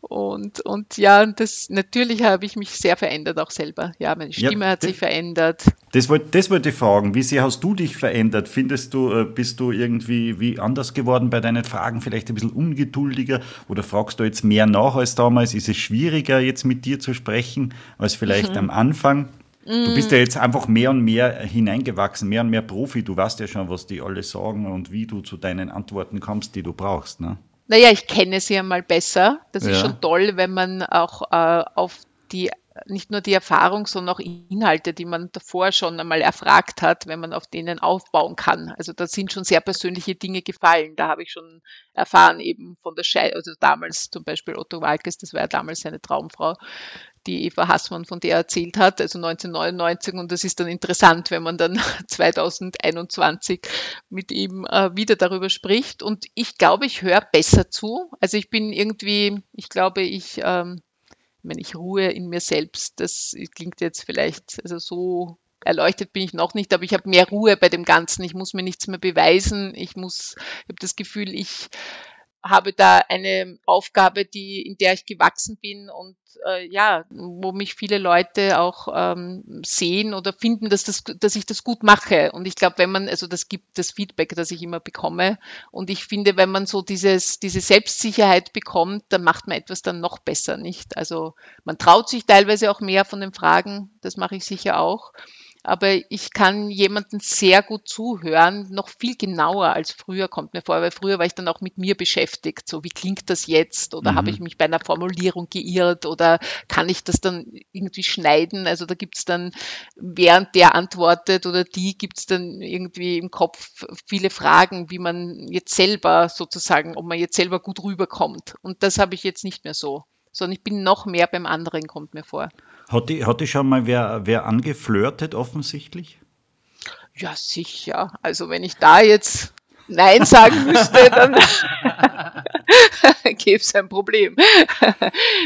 Und, und ja, das natürlich habe ich mich sehr verändert, auch selber. Ja, meine Ja, Stimme hat das- sich verändert. Das wollte das wollte ich fragen. Wie sehr hast du dich verändert? Findest du, äh, bist du irgendwie wie anders geworden bei deinen Fragen? Vielleicht ein bisschen ungeduldiger? Oder fragst du jetzt mehr nach als damals? Ist es schwieriger, jetzt mit dir zu sprechen, als Mhm. vielleicht am Anfang? Du bist ja jetzt einfach mehr und mehr hineingewachsen, mehr und mehr Profi. Du weißt ja schon, was die alle sagen und wie du zu deinen Antworten kommst, die du brauchst. Ne? Naja, ich kenne sie einmal besser. Das ist Ja. schon toll, wenn man auch äh, auf die nicht nur die Erfahrung, sondern auch Inhalte, die man davor schon einmal erfragt hat, wenn man auf denen aufbauen kann. Also da sind schon sehr persönliche Dinge gefallen. Da habe ich schon erfahren, eben von der Scheidung, also damals zum Beispiel Otto Walkes, das war ja damals seine Traumfrau, die Eva Hassmann, von der er erzählt hat, also 1999. Und das ist dann interessant, wenn man dann 2021 mit ihm äh, wieder darüber spricht. Und ich glaube, ich höre besser zu. Also ich bin irgendwie, ich glaube, ich, ähm, wenn ich ruhe in mir selbst, das klingt jetzt vielleicht, also so erleuchtet bin ich noch nicht, aber ich habe mehr Ruhe bei dem Ganzen. Ich muss mir nichts mehr beweisen. Ich muss, ich habe das Gefühl, ich habe da eine Aufgabe, die, in der ich gewachsen bin und äh, ja, wo mich viele Leute auch ähm, sehen oder finden, dass, das, dass ich das gut mache. Und ich glaube, wenn man, also das gibt das Feedback, das ich immer bekomme. Und ich finde, wenn man so dieses, diese Selbstsicherheit bekommt, dann macht man etwas dann noch besser, nicht? Also man traut sich teilweise auch mehr von den Fragen, das mache ich sicher auch aber ich kann jemanden sehr gut zuhören, noch viel genauer als früher kommt mir vor, weil früher war ich dann auch mit mir beschäftigt, so wie klingt das jetzt oder mhm. habe ich mich bei einer Formulierung geirrt oder kann ich das dann irgendwie schneiden? Also da gibt es dann, während der antwortet oder die gibt es dann irgendwie im Kopf viele Fragen, wie man jetzt selber sozusagen, ob man jetzt selber gut rüberkommt. Und das habe ich jetzt nicht mehr so, sondern ich bin noch mehr beim anderen, kommt mir vor. Hat die, hat die schon mal wer, wer angeflirtet, offensichtlich? Ja, sicher. Also wenn ich da jetzt Nein sagen müsste, dann gäbe es ein Problem.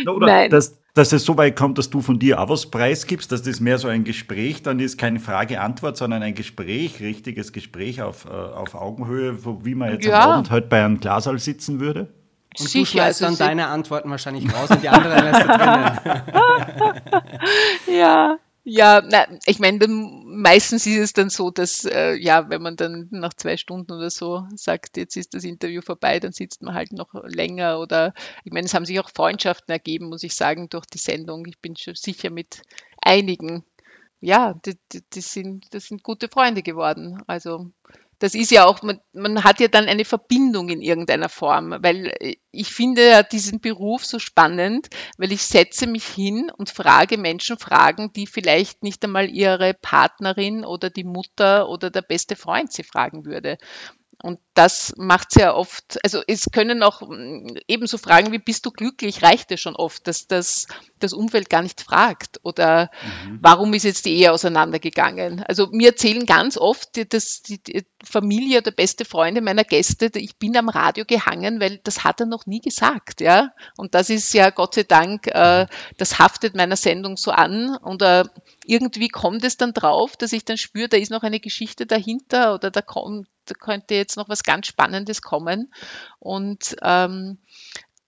Oder Nein. Dass, dass es so weit kommt, dass du von dir auch was preisgibst, dass das mehr so ein Gespräch dann ist, keine Frage-Antwort, sondern ein Gespräch, richtiges Gespräch auf, äh, auf Augenhöhe, wie man jetzt ja. am Abend halt bei einem Glasal sitzen würde? Und Sicher, du schmeißt also dann deine Antworten wahrscheinlich raus und die anderen lässt du drinnen. ja, ja, na, ich meine, meistens ist es dann so, dass, äh, ja, wenn man dann nach zwei Stunden oder so sagt, jetzt ist das Interview vorbei, dann sitzt man halt noch länger oder, ich meine, es haben sich auch Freundschaften ergeben, muss ich sagen, durch die Sendung. Ich bin schon sicher mit einigen, ja, die, die, die sind, das sind gute Freunde geworden. Also, das ist ja auch, man, man, hat ja dann eine Verbindung in irgendeiner Form, weil äh, ich finde ja diesen Beruf so spannend, weil ich setze mich hin und frage Menschen Fragen, die vielleicht nicht einmal ihre Partnerin oder die Mutter oder der beste Freund sie fragen würde. Und das macht es ja oft, also es können auch mm, ebenso Fragen wie bist du glücklich, reicht es schon oft, dass das, das Umfeld gar nicht fragt oder mhm. warum ist jetzt die Ehe auseinandergegangen. Also mir erzählen ganz oft dass die, Familie oder beste Freunde meiner Gäste, ich bin am Radio gehangen, weil das hat er noch nie gesagt, ja. Und das ist ja Gott sei Dank, äh, das haftet meiner Sendung so an und äh, irgendwie kommt es dann drauf, dass ich dann spüre, da ist noch eine Geschichte dahinter oder da kommt könnte jetzt noch was ganz Spannendes kommen. Und, ähm,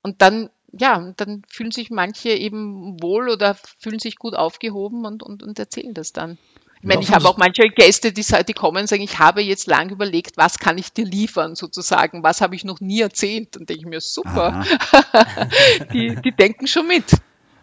und dann, ja, dann fühlen sich manche eben wohl oder fühlen sich gut aufgehoben und, und, und erzählen das dann. Ich meine, ich habe auch manche Gäste, die, die kommen und sagen, ich habe jetzt lang überlegt, was kann ich dir liefern, sozusagen, was habe ich noch nie erzählt. Dann denke ich mir, super, die, die denken schon mit.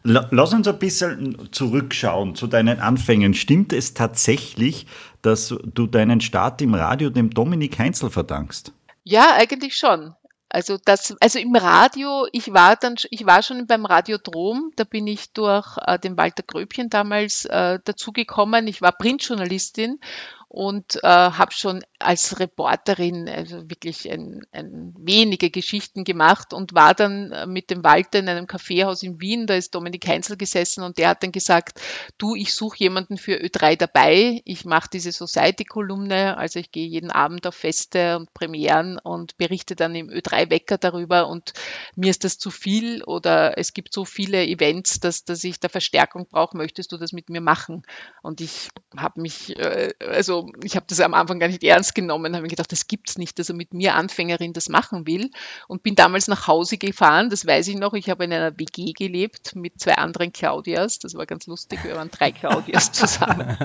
Lass uns ein bisschen zurückschauen zu deinen Anfängen. Stimmt es tatsächlich, dass du deinen Start im Radio dem Dominik Heinzel verdankst? Ja, eigentlich schon. Also das, also im Radio, ich war dann, ich war schon beim Radiodrom, da bin ich durch äh, den Walter Gröbchen damals äh, dazugekommen. Ich war Printjournalistin und äh, habe schon als Reporterin also wirklich ein, ein wenige Geschichten gemacht und war dann äh, mit dem Walter in einem Kaffeehaus in Wien, da ist Dominik Heinzel gesessen und der hat dann gesagt, du, ich suche jemanden für Ö3 dabei, ich mache diese Society-Kolumne, also ich gehe jeden Abend auf Feste und Premieren und berichte dann im Ö3-Wecker darüber und mir ist das zu viel oder es gibt so viele Events, dass, dass ich da Verstärkung brauche, möchtest du das mit mir machen? Und ich habe mich, äh, also ich habe das am Anfang gar nicht ernst genommen, habe mir gedacht, das gibt's nicht, dass er mit mir Anfängerin das machen will. Und bin damals nach Hause gefahren, das weiß ich noch, ich habe in einer WG gelebt mit zwei anderen Claudias, das war ganz lustig, wir waren drei Claudias zusammen.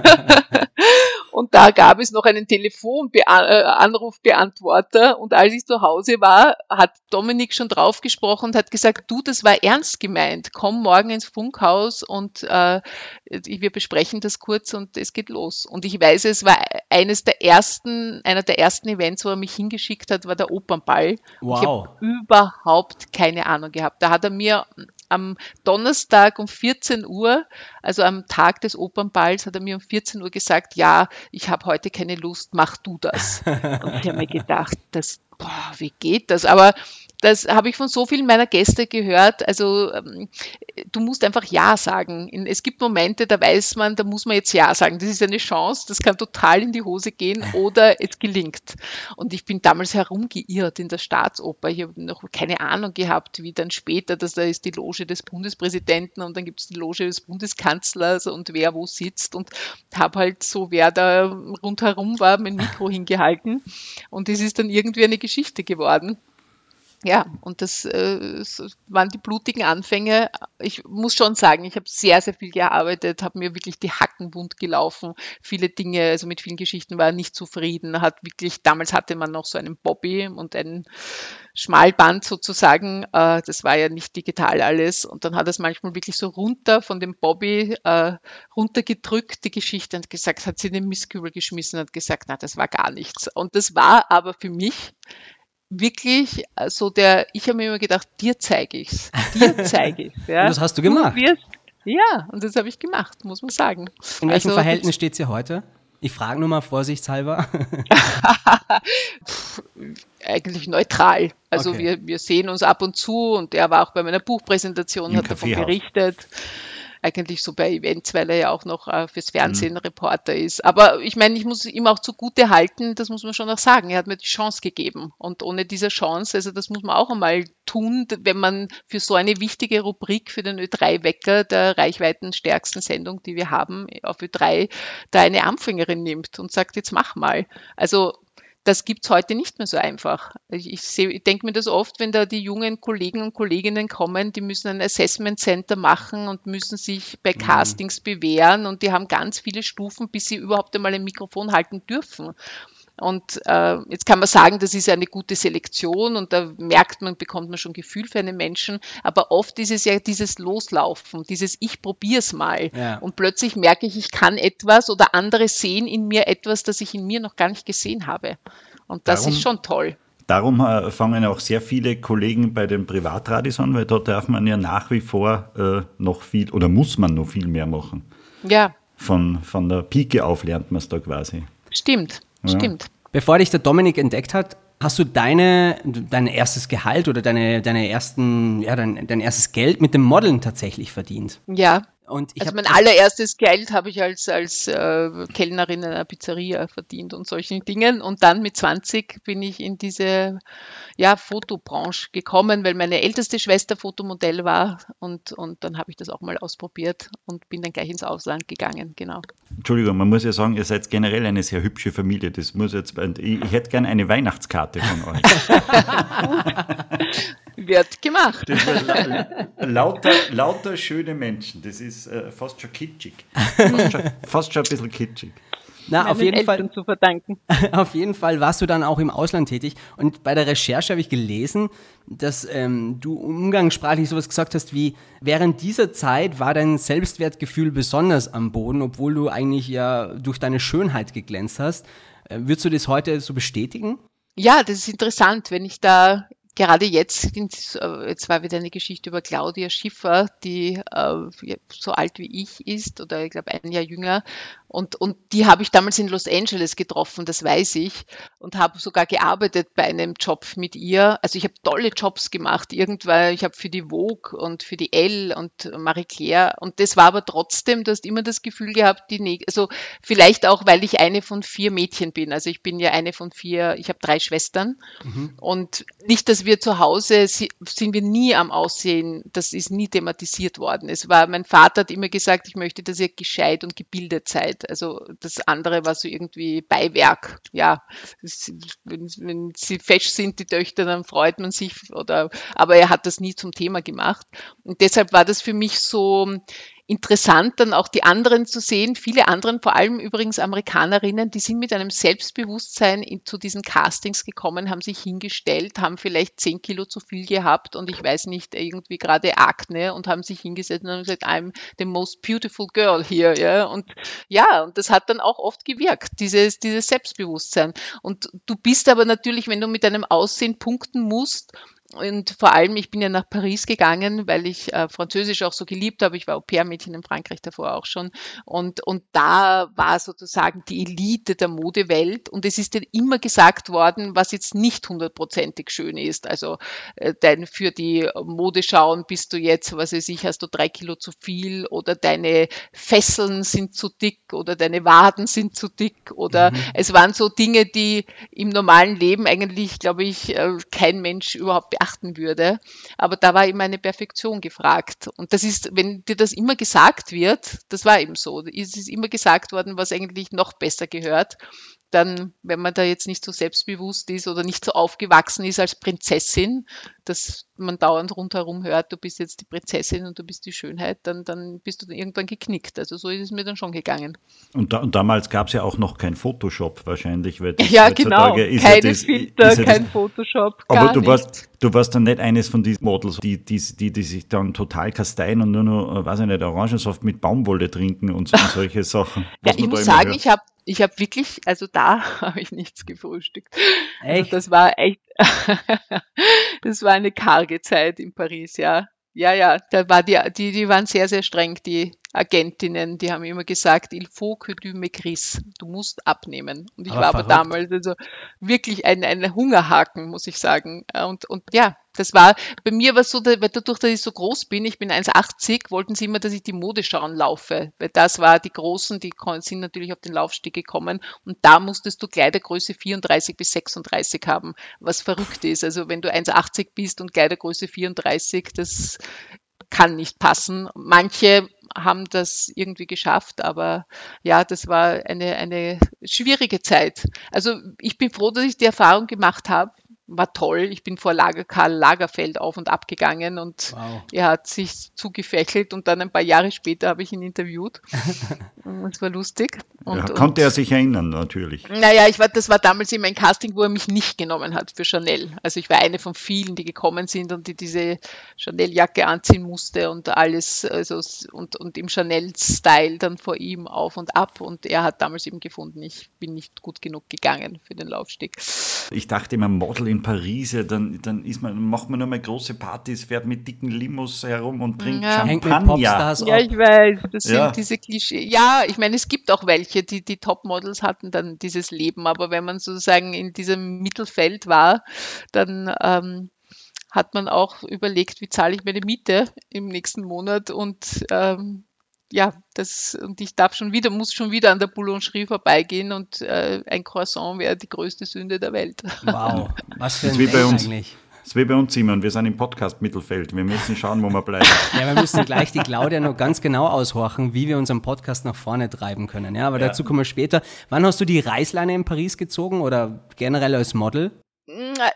Und da gab es noch einen Telefonanrufbeantworter. Und als ich zu Hause war, hat Dominik schon drauf gesprochen und hat gesagt, du, das war ernst gemeint. Komm morgen ins Funkhaus und äh, wir besprechen das kurz und es geht los. Und ich weiß, es war eines der ersten, einer der ersten Events, wo er mich hingeschickt hat, war der Opernball. Wow. Ich habe überhaupt keine Ahnung gehabt. Da hat er mir am Donnerstag um 14 Uhr, also am Tag des Opernballs, hat er mir um 14 Uhr gesagt, ja, ich habe heute keine Lust, mach du das. Und ich habe mir gedacht, das, boah, wie geht das? Aber das habe ich von so vielen meiner Gäste gehört. Also ähm, du musst einfach Ja sagen. Es gibt Momente, da weiß man, da muss man jetzt Ja sagen. Das ist eine Chance, das kann total in die Hose gehen oder es gelingt. Und ich bin damals herumgeirrt in der Staatsoper. Ich habe noch keine Ahnung gehabt, wie dann später, dass da ist die Loge des Bundespräsidenten und dann gibt es die Loge des Bundeskanzlers und wer wo sitzt und habe halt so, wer da rundherum war, mein Mikro hingehalten. Und es ist dann irgendwie eine Geschichte geworden. Ja, und das äh, waren die blutigen Anfänge. Ich muss schon sagen, ich habe sehr, sehr viel gearbeitet, habe mir wirklich die Hacken wund gelaufen. Viele Dinge, also mit vielen Geschichten war er nicht zufrieden. Hat wirklich, damals hatte man noch so einen Bobby und einen Schmalband sozusagen. Äh, das war ja nicht digital alles. Und dann hat er es manchmal wirklich so runter von dem Bobby äh, runtergedrückt, die Geschichte, und gesagt, hat sie in den Mistkübel geschmissen und gesagt, na, das war gar nichts. Und das war aber für mich wirklich so der, ich habe mir immer gedacht, dir zeige ich's, dir zeige ich's. Ja. Und das hast du gemacht. wirst, ja, und das habe ich gemacht, muss man sagen. In welchem Also, Verhältnis steht sie heute? Ich frage nur mal vorsichtshalber. Pff, eigentlich neutral. Also Okay. wir, wir sehen uns ab und zu und er war auch bei meiner Buchpräsentation, Im hat davon berichtet. Eigentlich so bei Events, weil er ja auch noch äh, fürs Fernsehen Mhm. Reporter ist. Aber ich meine, ich muss ihm auch zugute halten, das muss man schon auch sagen. Er hat mir die Chance gegeben. Und ohne diese Chance, also das muss man auch einmal tun, wenn man für so eine wichtige Rubrik für den Ö3-Wecker der reichweitenstärksten Sendung, die wir haben, auf Ö3, da eine Anfängerin nimmt und sagt, jetzt mach mal. Also das gibt's heute nicht mehr so einfach. Ich, ich, seh- ich denke mir das oft, wenn da die jungen Kollegen und Kolleginnen kommen, die müssen ein Assessment Center machen und müssen sich bei Castings bewähren und die haben ganz viele Stufen, bis sie überhaupt einmal ein Mikrofon halten dürfen. Und äh, jetzt kann man sagen, das ist eine gute Selektion und da merkt man, bekommt man schon Gefühl für einen Menschen. Aber oft ist es ja dieses Loslaufen, dieses Ich probier's mal. Ja. Und plötzlich merke ich, ich kann etwas oder andere sehen in mir etwas, das ich in mir noch gar nicht gesehen habe. Und das Darum- ist schon toll. Darum äh, fangen auch sehr viele Kollegen bei den Privatradios an, weil dort darf man ja nach wie vor äh, noch viel oder muss man noch viel mehr machen. Ja, Von, von der Pike auf lernt man es da quasi. stimmt. Stimmt. Bevor dich der Dominik entdeckt hat, hast du deine, dein erstes Gehalt oder deine, deine ersten, ja, dein, dein erstes Geld mit dem Modeln tatsächlich verdient. Ja. Und ich also mein allererstes Geld habe ich als, als äh, Kellnerin in einer Pizzeria verdient und solchen Dingen. Und dann mit 20 bin ich in diese ja, Fotobranche gekommen, weil meine älteste Schwester Fotomodell war. Und, und dann habe ich das auch mal ausprobiert und bin dann gleich ins Ausland gegangen. Genau. Entschuldigung, man muss ja sagen, ihr seid generell eine sehr hübsche Familie. Das muss jetzt, ich, ich hätte gerne eine Weihnachtskarte von euch. Wird gemacht. Lauter, lauter schöne Menschen. Das ist äh, fast schon kitschig. Fast schon, fast schon ein bisschen kitschig. Na, auf jeden Fall. Zu verdanken. Auf jeden Fall warst du dann auch im Ausland tätig. Und bei der Recherche habe ich gelesen, dass ähm, du umgangssprachlich sowas gesagt hast wie, während dieser Zeit war dein Selbstwertgefühl besonders am Boden, obwohl du eigentlich ja durch deine Schönheit geglänzt hast. Äh, würdest du das heute so bestätigen? Ja, das ist interessant, wenn ich da gerade jetzt, äh, jetzt war wieder eine Geschichte über Claudia Schiffer, die äh, so alt wie ich ist oder ich glaube ein Jahr jünger. Und, und die habe ich damals in Los Angeles getroffen, das weiß ich. Und habe sogar gearbeitet bei einem Job mit ihr. Also ich habe tolle Jobs gemacht. Irgendwann, ich habe für die Vogue und für die Elle und Marie Claire. Und das war aber trotzdem, du hast immer das Gefühl gehabt, die, ne- also vielleicht auch, weil ich eine von vier Mädchen bin. Also ich bin ja eine von vier, ich habe drei Schwestern. Und nicht, dass wir zu Hause si- sind wir nie am Aussehen, das ist nie thematisiert worden. Es war, mein Vater hat immer gesagt, ich möchte, dass ihr gescheit und gebildet seid. Also das andere war so irgendwie Beiwerk. Ja, wenn, wenn sie fesch sind, die Töchter, dann freut man sich. Oder, aber er hat das nie zum Thema gemacht. Und deshalb war das für mich so interessant, dann auch die anderen zu sehen. Viele anderen, vor allem übrigens Amerikanerinnen, die sind mit einem Selbstbewusstsein in, zu diesen Castings gekommen, haben sich hingestellt, haben vielleicht zehn Kilo zu viel gehabt und ich weiß nicht, irgendwie gerade Akne und haben sich hingesetzt und haben gesagt, I'm the most beautiful girl here. Ja? Und ja, und das hat dann auch oft gewirkt, dieses, dieses Selbstbewusstsein. Und du bist aber natürlich, wenn du mit deinem Aussehen punkten musst, und vor allem, ich bin ja nach Paris gegangen, weil ich äh, Französisch auch so geliebt habe. Ich war Au-pair-Mädchen in Frankreich davor auch schon. Und, und da war sozusagen die Elite der Modewelt. Und es ist dann immer gesagt worden, was jetzt nicht hundertprozentig schön ist. Also äh, dein, für die Modeschauen bist du jetzt, was weiß ich, hast du drei Kilo zu viel oder deine Fesseln sind zu dick oder deine Waden sind zu dick oder es waren so Dinge, die im normalen Leben eigentlich, glaube ich, äh, kein Mensch überhaupt beachten würde. Aber da war immer eine Perfektion gefragt. Und das ist, wenn dir das immer gesagt wird, das war eben so, es ist immer gesagt worden, was eigentlich noch besser gehört. Dann, wenn man da jetzt nicht so selbstbewusst ist oder nicht so aufgewachsen ist als Prinzessin, dass man dauernd rundherum hört, du bist jetzt die Prinzessin und du bist die Schönheit, dann, dann bist du dann irgendwann geknickt. Also so ist es mir dann schon gegangen. Und, da, und damals gab es ja auch noch kein Photoshop wahrscheinlich. Weil das Ja, genau. ist Keine ja das, Filter, ja kein das, Photoshop, Aber du warst, du warst dann nicht eines von diesen Models, die, die, die, die sich dann total kasteien und nur noch, äh, weiß ich nicht, Orangensaft mit Baumwolle trinken und, und solche Sachen. Ja, ich muss sagen, hört. ich habe ich hab wirklich, also da habe ich nichts gefrühstückt. Also Echt? das war echt, das war eine karge Zeit in Paris, ja. Ja, ja, da war die, die, die waren sehr, sehr streng, die Agentinnen, die haben immer gesagt, il faut que tu maigrisses, du musst abnehmen. Und ich Aber war aber verrückt. damals also wirklich ein, ein Hungerhaken, muss ich sagen. Und, und ja, das war, bei mir war es so, weil dadurch, dass ich so groß bin, ich bin 1,80, wollten sie immer, dass ich die Mode schauen laufe. Weil das war die Großen, die sind natürlich auf den Laufsteg gekommen. Und da musstest du Kleidergröße 34 bis 36 haben, was verrückt ist. Also wenn du 1,80 bist und Kleidergröße 34, das kann nicht passen. Manche haben das irgendwie geschafft, aber ja, das war eine, eine schwierige Zeit. Also ich bin froh, dass ich die Erfahrung gemacht habe. War toll. Ich bin vor Lager, Karl Lagerfeld auf und ab gegangen und Wow. er hat sich zugefächelt und dann ein paar Jahre später habe ich ihn interviewt. Und es war lustig. Und, Ja, und konnte er sich erinnern, natürlich. naja, ich war, das war damals eben ein Casting, wo er mich nicht genommen hat für Chanel. Also ich war eine von vielen, die gekommen sind und die diese Chanel-Jacke anziehen musste und alles, also und, und im Chanel-Style dann vor ihm auf und ab. Und er hat damals eben gefunden, ich bin nicht gut genug gegangen für den Laufsteg. Ich dachte immer, Model in Paris, ja, dann, dann ist man, macht man nur mal große Partys, fährt mit dicken Limos herum und trinkt Ja. Champagner. Ja, ich weiß, das Ja. sind diese Klischee. Ja, ich meine, es gibt auch welche, die, die Topmodels hatten dann dieses Leben, aber wenn man sozusagen in diesem Mittelfeld war, dann ähm, hat man auch überlegt, wie zahle ich meine Miete im nächsten Monat und ähm, ja, das, und ich darf schon wieder, muss schon wieder an der Boulangerie vorbeigehen und äh, ein Croissant wäre die größte Sünde der Welt. Wow. Was für Das ein ist wie bei uns. eigentlich. Das ist wie bei uns, Simon. Wir sind im Podcast Mittelfeld. Wir müssen schauen, wo wir bleiben. Ja, wir müssen gleich die Claudia noch ganz genau aushorchen, wie wir unseren Podcast nach vorne treiben können. Ja, aber Ja. dazu kommen wir später. Wann hast du die Reißleine in Paris gezogen oder generell als Model?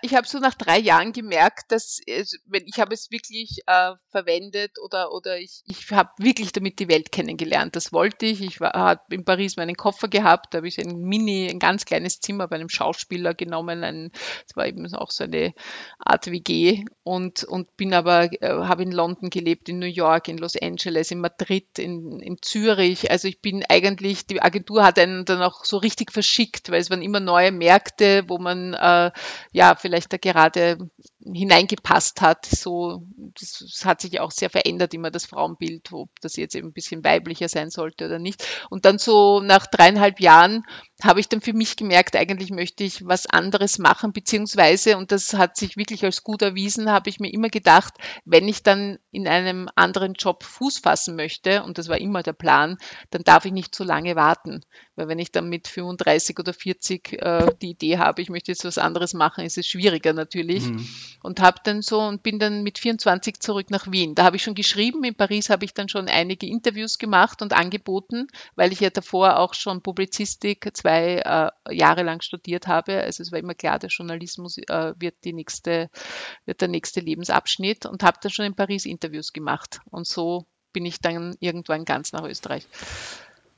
Ich habe so nach drei Jahren gemerkt, dass wenn ich habe es wirklich äh, verwendet oder oder ich, ich habe wirklich damit die Welt kennengelernt. Das wollte ich. Ich habe in Paris meinen Koffer gehabt, da habe ich ein Mini, ein ganz kleines Zimmer bei einem Schauspieler genommen. Ein, das war eben auch so eine Art WG und und bin aber äh, habe in London gelebt, in New York, in Los Angeles, in Madrid, in, in Zürich. Also ich bin eigentlich die Agentur hat einen dann auch so richtig verschickt, weil es waren immer neue Märkte, wo man äh, ja, vielleicht da gerade hineingepasst hat. So, das, hat sich auch sehr verändert, immer das Frauenbild, ob das jetzt eben ein bisschen weiblicher sein sollte oder nicht. Und dann so nach dreieinhalb Jahren habe ich dann für mich gemerkt, eigentlich möchte ich was anderes machen, beziehungsweise, und das hat sich wirklich als gut erwiesen, habe ich mir immer gedacht, wenn ich dann in einem anderen Job Fuß fassen möchte, und das war immer der Plan, dann darf ich nicht zu lange warten. Weil wenn ich dann mit 35 oder 40 äh, die Idee habe, ich möchte jetzt was anderes machen, ist es schwieriger natürlich. Und habe dann so und bin dann mit 24 zurück nach Wien. Da habe ich schon geschrieben. In Paris habe ich dann schon einige Interviews gemacht und angeboten, weil ich ja davor auch schon Publizistik zwei äh, Jahre lang studiert habe. Also es war immer klar, der Journalismus äh, wird die nächste, wird der nächste Lebensabschnitt und habe dann schon in Paris Interviews gemacht. Und so bin ich dann irgendwann ganz nach Österreich.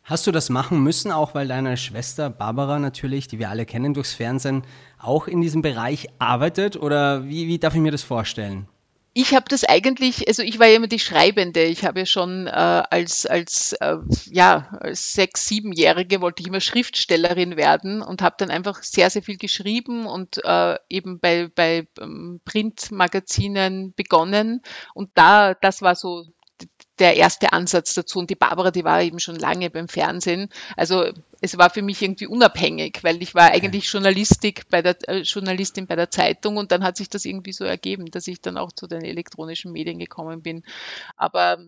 Hast du das machen müssen, auch weil deine Schwester Barbara natürlich, die wir alle kennen durchs Fernsehen, auch in diesem Bereich arbeitet? Oder wie, wie darf ich mir das vorstellen? Ich habe das eigentlich, also ich war ja immer die Schreibende. Ich habe ja schon äh, als, als, äh, ja, als sechs-, siebenjährige wollte ich immer Schriftstellerin werden und habe dann einfach sehr, sehr viel geschrieben und äh, eben bei, bei ähm, Printmagazinen begonnen. Und da, das war so der erste Ansatz dazu. Und die Barbara, die war eben schon lange beim Fernsehen. Also es war für mich irgendwie unabhängig, weil ich war eigentlich Journalistik bei der, äh, Journalistin bei der Zeitung und dann hat sich das irgendwie so ergeben, dass ich dann auch zu den elektronischen Medien gekommen bin. Aber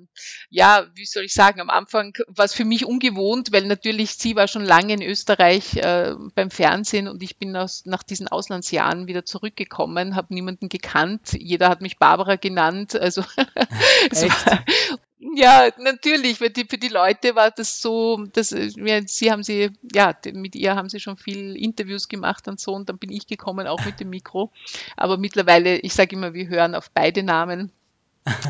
ja, wie soll ich sagen, am Anfang war es für mich ungewohnt, weil natürlich sie war schon lange in Österreich äh, beim Fernsehen und ich bin aus, nach diesen Auslandsjahren wieder zurückgekommen, habe niemanden gekannt. Jeder hat mich Barbara genannt. Also es war, Ja, natürlich, weil die, für die Leute war das so, dass ja, sie haben sie, ja, mit ihr haben sie schon viel Interviews gemacht und so und dann bin ich gekommen, auch mit dem Mikro. Aber mittlerweile, ich sage immer, wir hören auf beide Namen.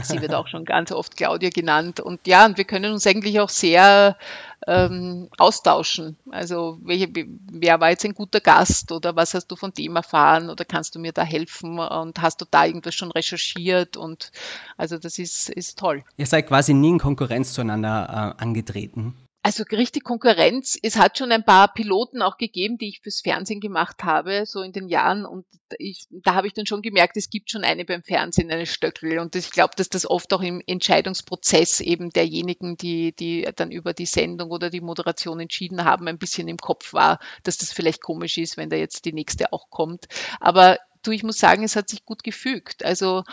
Sie wird auch schon ganz oft Claudia genannt. Und ja, und wir können uns eigentlich auch sehr ähm, austauschen. Also, welche, wer war jetzt ein guter Gast oder was hast du von dem erfahren oder kannst du mir da helfen und hast du da irgendwas schon recherchiert? Und also, das ist, ist toll. Ihr seid quasi nie in Konkurrenz zueinander äh, angetreten. Also richtig Konkurrenz. Es hat schon ein paar Piloten auch gegeben, die ich fürs Fernsehen gemacht habe, so in den Jahren. Und ich, da habe ich dann schon gemerkt, es gibt schon eine beim Fernsehen, eine Stöckel. Und ich glaube, dass das oft auch im Entscheidungsprozess eben derjenigen, die, die dann über die Sendung oder die Moderation entschieden haben, ein bisschen im Kopf war, dass das vielleicht komisch ist, wenn da jetzt die nächste auch kommt. Aber du, ich muss sagen, es hat sich gut gefügt. Also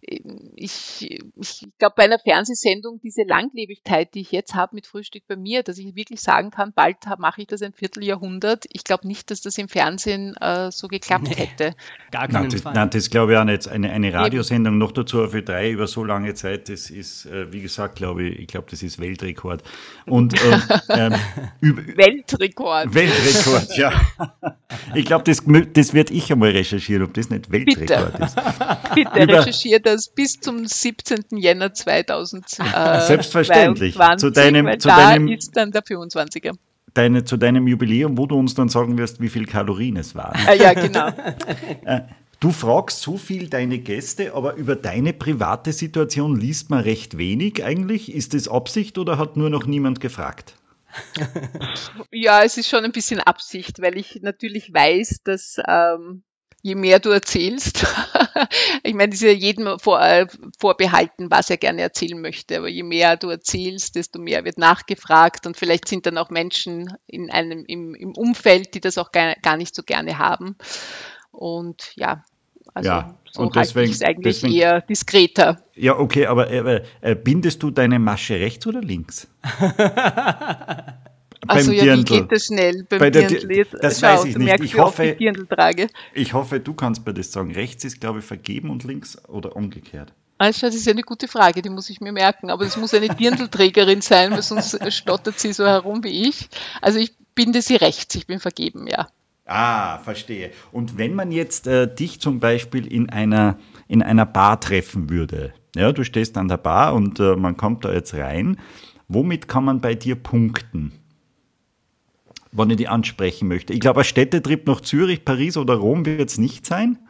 ich, ich glaube, bei einer Fernsehsendung, diese Langlebigkeit, die ich jetzt habe mit Frühstück bei mir, dass ich wirklich sagen kann, bald mache ich das ein Vierteljahrhundert. Ich glaube nicht, dass das im Fernsehen äh, so geklappt nee, hätte. Gar keinen nein, Fall. Nein, das glaube ich auch nicht. Eine, eine Radiosendung Eben. noch dazu für drei über so lange Zeit, das ist, äh, wie gesagt, glaube ich, ich glaube, das ist Weltrekord. Und, äh, ähm, Weltrekord. Weltrekord, ja. Ich glaube, das, das werde ich einmal recherchieren, ob das nicht Weltrekord Bitte. ist. Bitte recherchiere das bis zum 17. Jänner 2022. Selbstverständlich. zu deinem, zu da deinem, ist dann der 25er. Deine, zu deinem Jubiläum, wo du uns dann sagen wirst, wie viel Kalorien es waren. Ah, ja, genau. Äh, du fragst so viel deine Gäste, aber über deine private Situation liest man recht wenig eigentlich. Ist das Absicht oder hat nur noch niemand gefragt? Ja, es ist schon ein bisschen Absicht, weil ich natürlich weiß, dass ähm, je mehr du erzählst, ich meine, es ist ja jedem vor, äh, vorbehalten, was er gerne erzählen möchte, aber je mehr du erzählst, desto mehr wird nachgefragt und vielleicht sind dann auch Menschen in einem, im, im Umfeld, die das auch gar, gar nicht so gerne haben. Und ja, also ja, so und deswegen, ist eigentlich deswegen, eher diskreter. Ja, okay, aber äh, äh, bindest du deine Masche rechts oder links? Also ja, Dirndl. wie geht das schnell beim Bei Dirndl? das Schau, weiß ich nicht. ich hoffe, ich, ich hoffe, du kannst mir das sagen. Rechts ist, glaube ich, vergeben und links oder umgekehrt. Also, das ist ja eine gute Frage, die muss ich mir merken. Aber es muss eine Dirndlträgerin sein, weil sonst stottert sie so herum wie ich. Also ich binde sie rechts, ich bin vergeben, ja. Ah, verstehe. Und wenn man jetzt äh, dich zum Beispiel in einer, in einer Bar treffen würde, ja, du stehst an der Bar und äh, man kommt da jetzt rein, womit kann man bei dir punkten? Wenn ich die ansprechen möchte. Ich glaube, ein Städtetrip nach Zürich, Paris oder Rom wird es nicht sein.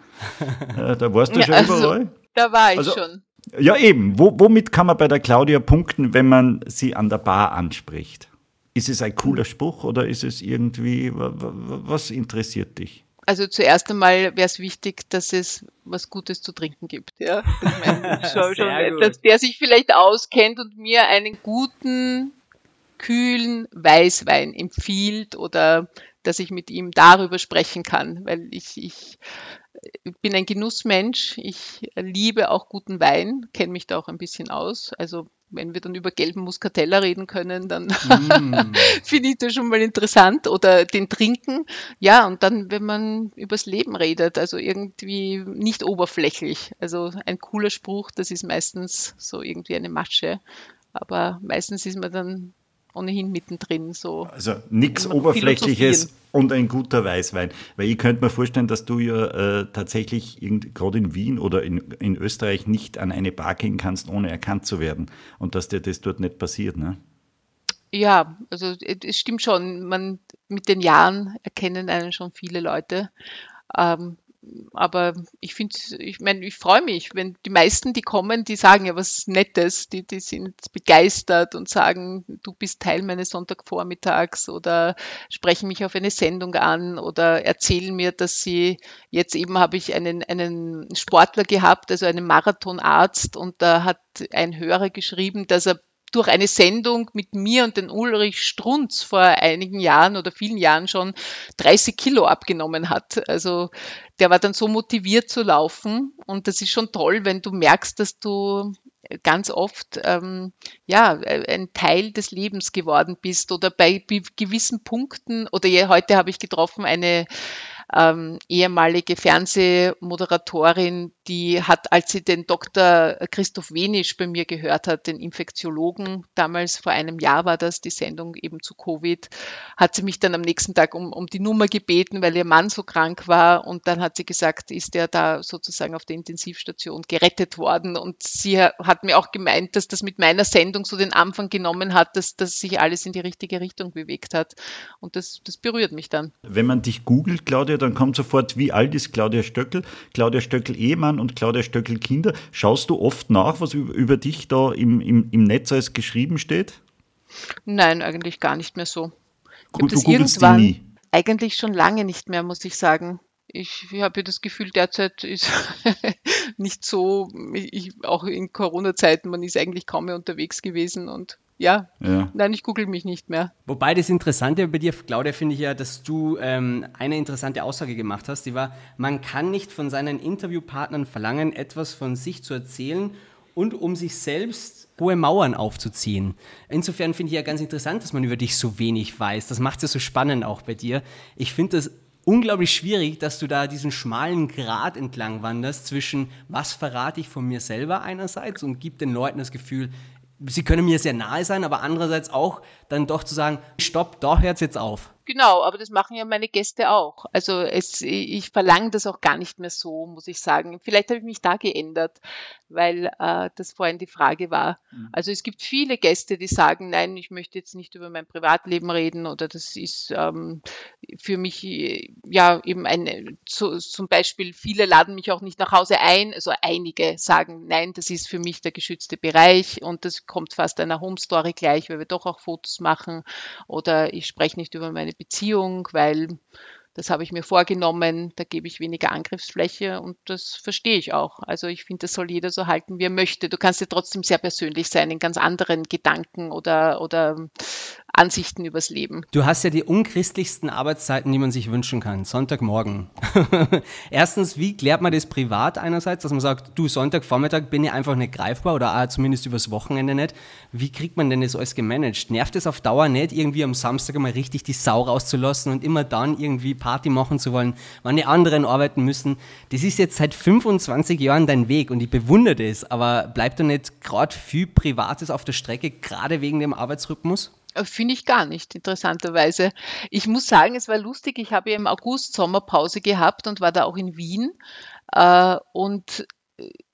Äh, da warst du schon also, überall. Da war ich also, schon. Ja, eben. Wo, womit kann man bei der Claudia punkten, wenn man sie an der Bar anspricht? Ist es ein cooler Spruch oder ist es irgendwie, was interessiert dich? Also zuerst einmal wäre es wichtig, dass es was Gutes zu trinken gibt. Ja? Ich meine, schon, schon, dass der sich vielleicht auskennt und mir einen guten kühlen Weißwein empfiehlt oder dass ich mit ihm darüber sprechen kann, weil ich, ich bin ein Genussmensch. Ich liebe auch guten Wein, kenne mich da auch ein bisschen aus. Also wenn wir dann über gelben Muscatella reden können, dann mm. finde ich das schon mal interessant. Oder den Trinken. Ja, und dann, wenn man übers Leben redet, also irgendwie nicht oberflächlich. Also ein cooler Spruch, das ist meistens so irgendwie eine Masche. Aber meistens ist man dann ohnehin mittendrin. So also nichts Oberflächliches und ein guter Weißwein. Weil ich könnte mir vorstellen, dass du ja äh, tatsächlich gerade in Wien oder in, in Österreich nicht an eine Bar gehen kannst, ohne erkannt zu werden. Und dass dir das dort nicht passiert, ne? Ja, also es stimmt schon. Man, mit den Jahren erkennen einen schon viele Leute. Ähm, aber ich finde, ich meine, ich freue mich, wenn die meisten, die kommen, die sagen ja was Nettes, die, die sind begeistert und sagen, du bist Teil meines Sonntagvormittags oder sprechen mich auf eine Sendung an oder erzählen mir, dass sie, jetzt eben habe ich einen, einen Sportler gehabt, also einen Marathonarzt und da hat ein Hörer geschrieben, dass er durch eine Sendung mit mir und den Ulrich Strunz vor einigen Jahren oder vielen Jahren schon 30 Kilo abgenommen hat. Also der war dann so motiviert zu laufen und das ist schon toll, wenn du merkst, dass du ganz oft ähm, ja ein Teil des Lebens geworden bist oder bei gewissen Punkten oder ja, heute habe ich getroffen eine ähm, ehemalige Fernsehmoderatorin, die hat, als sie den Dr. Christoph Wenisch bei mir gehört hat, den Infektiologen, damals vor einem Jahr war das, die Sendung eben zu Covid, hat sie mich dann am nächsten Tag um, um die Nummer gebeten, weil ihr Mann so krank war. Und dann hat sie gesagt, ist er da sozusagen auf der Intensivstation gerettet worden. Und sie hat mir auch gemeint, dass das mit meiner Sendung so den Anfang genommen hat, dass, dass sich alles in die richtige Richtung bewegt hat. Und das, das berührt mich dann. Wenn man dich googelt, Claudia, dann kommt sofort, wie alt ist Claudia Stöckel? Claudia Stöckel Ehemann und Claudia Stöckel Kinder. Schaust du oft nach, was über, dich da im, im, im Netz als geschrieben steht? Nein, eigentlich gar nicht mehr so. Ich das du die irgendwann nie. eigentlich schon lange nicht mehr, muss ich sagen. Ich habe das Gefühl, derzeit ist nicht so, ich, auch in Corona-Zeiten, man ist eigentlich kaum mehr unterwegs gewesen und ja, Ja. nein, ich google mich nicht mehr. Wobei das Interessante bei dir, Claudia, finde ich ja, dass du ähm, eine interessante Aussage gemacht hast. Die war, man kann nicht von seinen Interviewpartnern verlangen, etwas von sich zu erzählen und um sich selbst hohe Mauern aufzuziehen. Insofern finde ich ja ganz interessant, dass man über dich so wenig weiß. Das macht es ja so spannend auch bei dir. Ich finde das unglaublich schwierig, dass du da diesen schmalen Grat entlang wanderst zwischen, was verrate ich von mir selber einerseits und gib den Leuten das Gefühl, sie können mir sehr nahe sein, aber andererseits auch dann doch zu sagen, stopp, da hört jetzt auf. Genau, aber das machen ja meine Gäste auch. Also es, ich verlange das auch gar nicht mehr so, muss ich sagen. Vielleicht habe ich mich da geändert, weil äh, das vorhin die Frage war. Also es gibt viele Gäste, die sagen, nein, ich möchte jetzt nicht über mein Privatleben reden oder das ist ähm, für mich äh, ja eben ein, so, zum Beispiel viele laden mich auch nicht nach Hause ein. Also einige sagen, nein, das ist für mich der geschützte Bereich und das kommt fast einer Home Story gleich, weil wir doch auch Fotos machen oder ich spreche nicht über meine Beziehung, weil das habe ich mir vorgenommen, da gebe ich weniger Angriffsfläche und das verstehe ich auch. Also ich finde, das soll jeder so halten, wie er möchte. Du kannst ja trotzdem sehr persönlich sein in ganz anderen Gedanken oder, oder Ansichten übers Leben. Du hast ja die unchristlichsten Arbeitszeiten, die man sich wünschen kann. Sonntagmorgen. Erstens, wie klärt man das privat einerseits, dass man sagt, du, Sonntagvormittag bin ich einfach nicht greifbar oder auch zumindest übers Wochenende nicht. Wie kriegt man denn das alles gemanagt? Nervt es auf Dauer nicht, irgendwie am Samstag einmal richtig die Sau rauszulassen und immer dann irgendwie Party machen zu wollen, wann die anderen arbeiten müssen? Das ist jetzt seit 25 Jahren dein Weg und ich bewundere das, aber bleibt da nicht gerade viel Privates auf der Strecke, gerade wegen dem Arbeitsrhythmus? Äh, Finde ich gar nicht, interessanterweise. Ich muss sagen, es war lustig. Ich habe ja im August Sommerpause gehabt und war da auch in Wien. Äh, und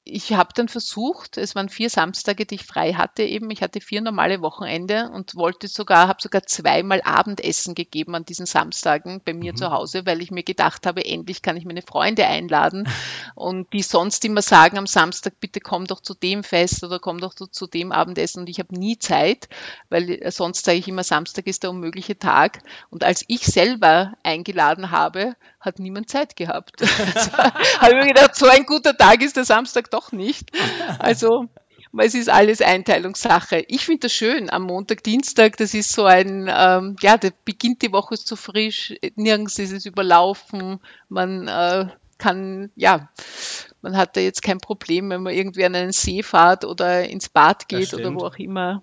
ich habe dann versucht, es waren vier Samstage, die ich frei hatte eben. Ich hatte vier normale Wochenende und wollte sogar, habe sogar zweimal Abendessen gegeben an diesen Samstagen bei mir zu Hause, weil ich mir gedacht habe, endlich kann ich meine Freunde einladen und die sonst immer sagen am Samstag, bitte komm doch zu dem Fest oder komm doch zu, dem Abendessen und ich habe nie Zeit, weil sonst sage ich immer, Samstag ist der unmögliche Tag und als ich selber eingeladen habe, hat niemand Zeit gehabt. Also, habe ich mir gedacht, so ein guter Tag ist der Samstag doch nicht. Also es ist alles Einteilungssache. Ich finde das schön am Montag, Dienstag, das ist so ein, ähm, ja, da beginnt die Woche so frisch, nirgends ist es überlaufen, man äh, kann, ja, man hat da jetzt kein Problem, wenn man irgendwie an einen See fährt oder ins Bad geht oder wo auch immer.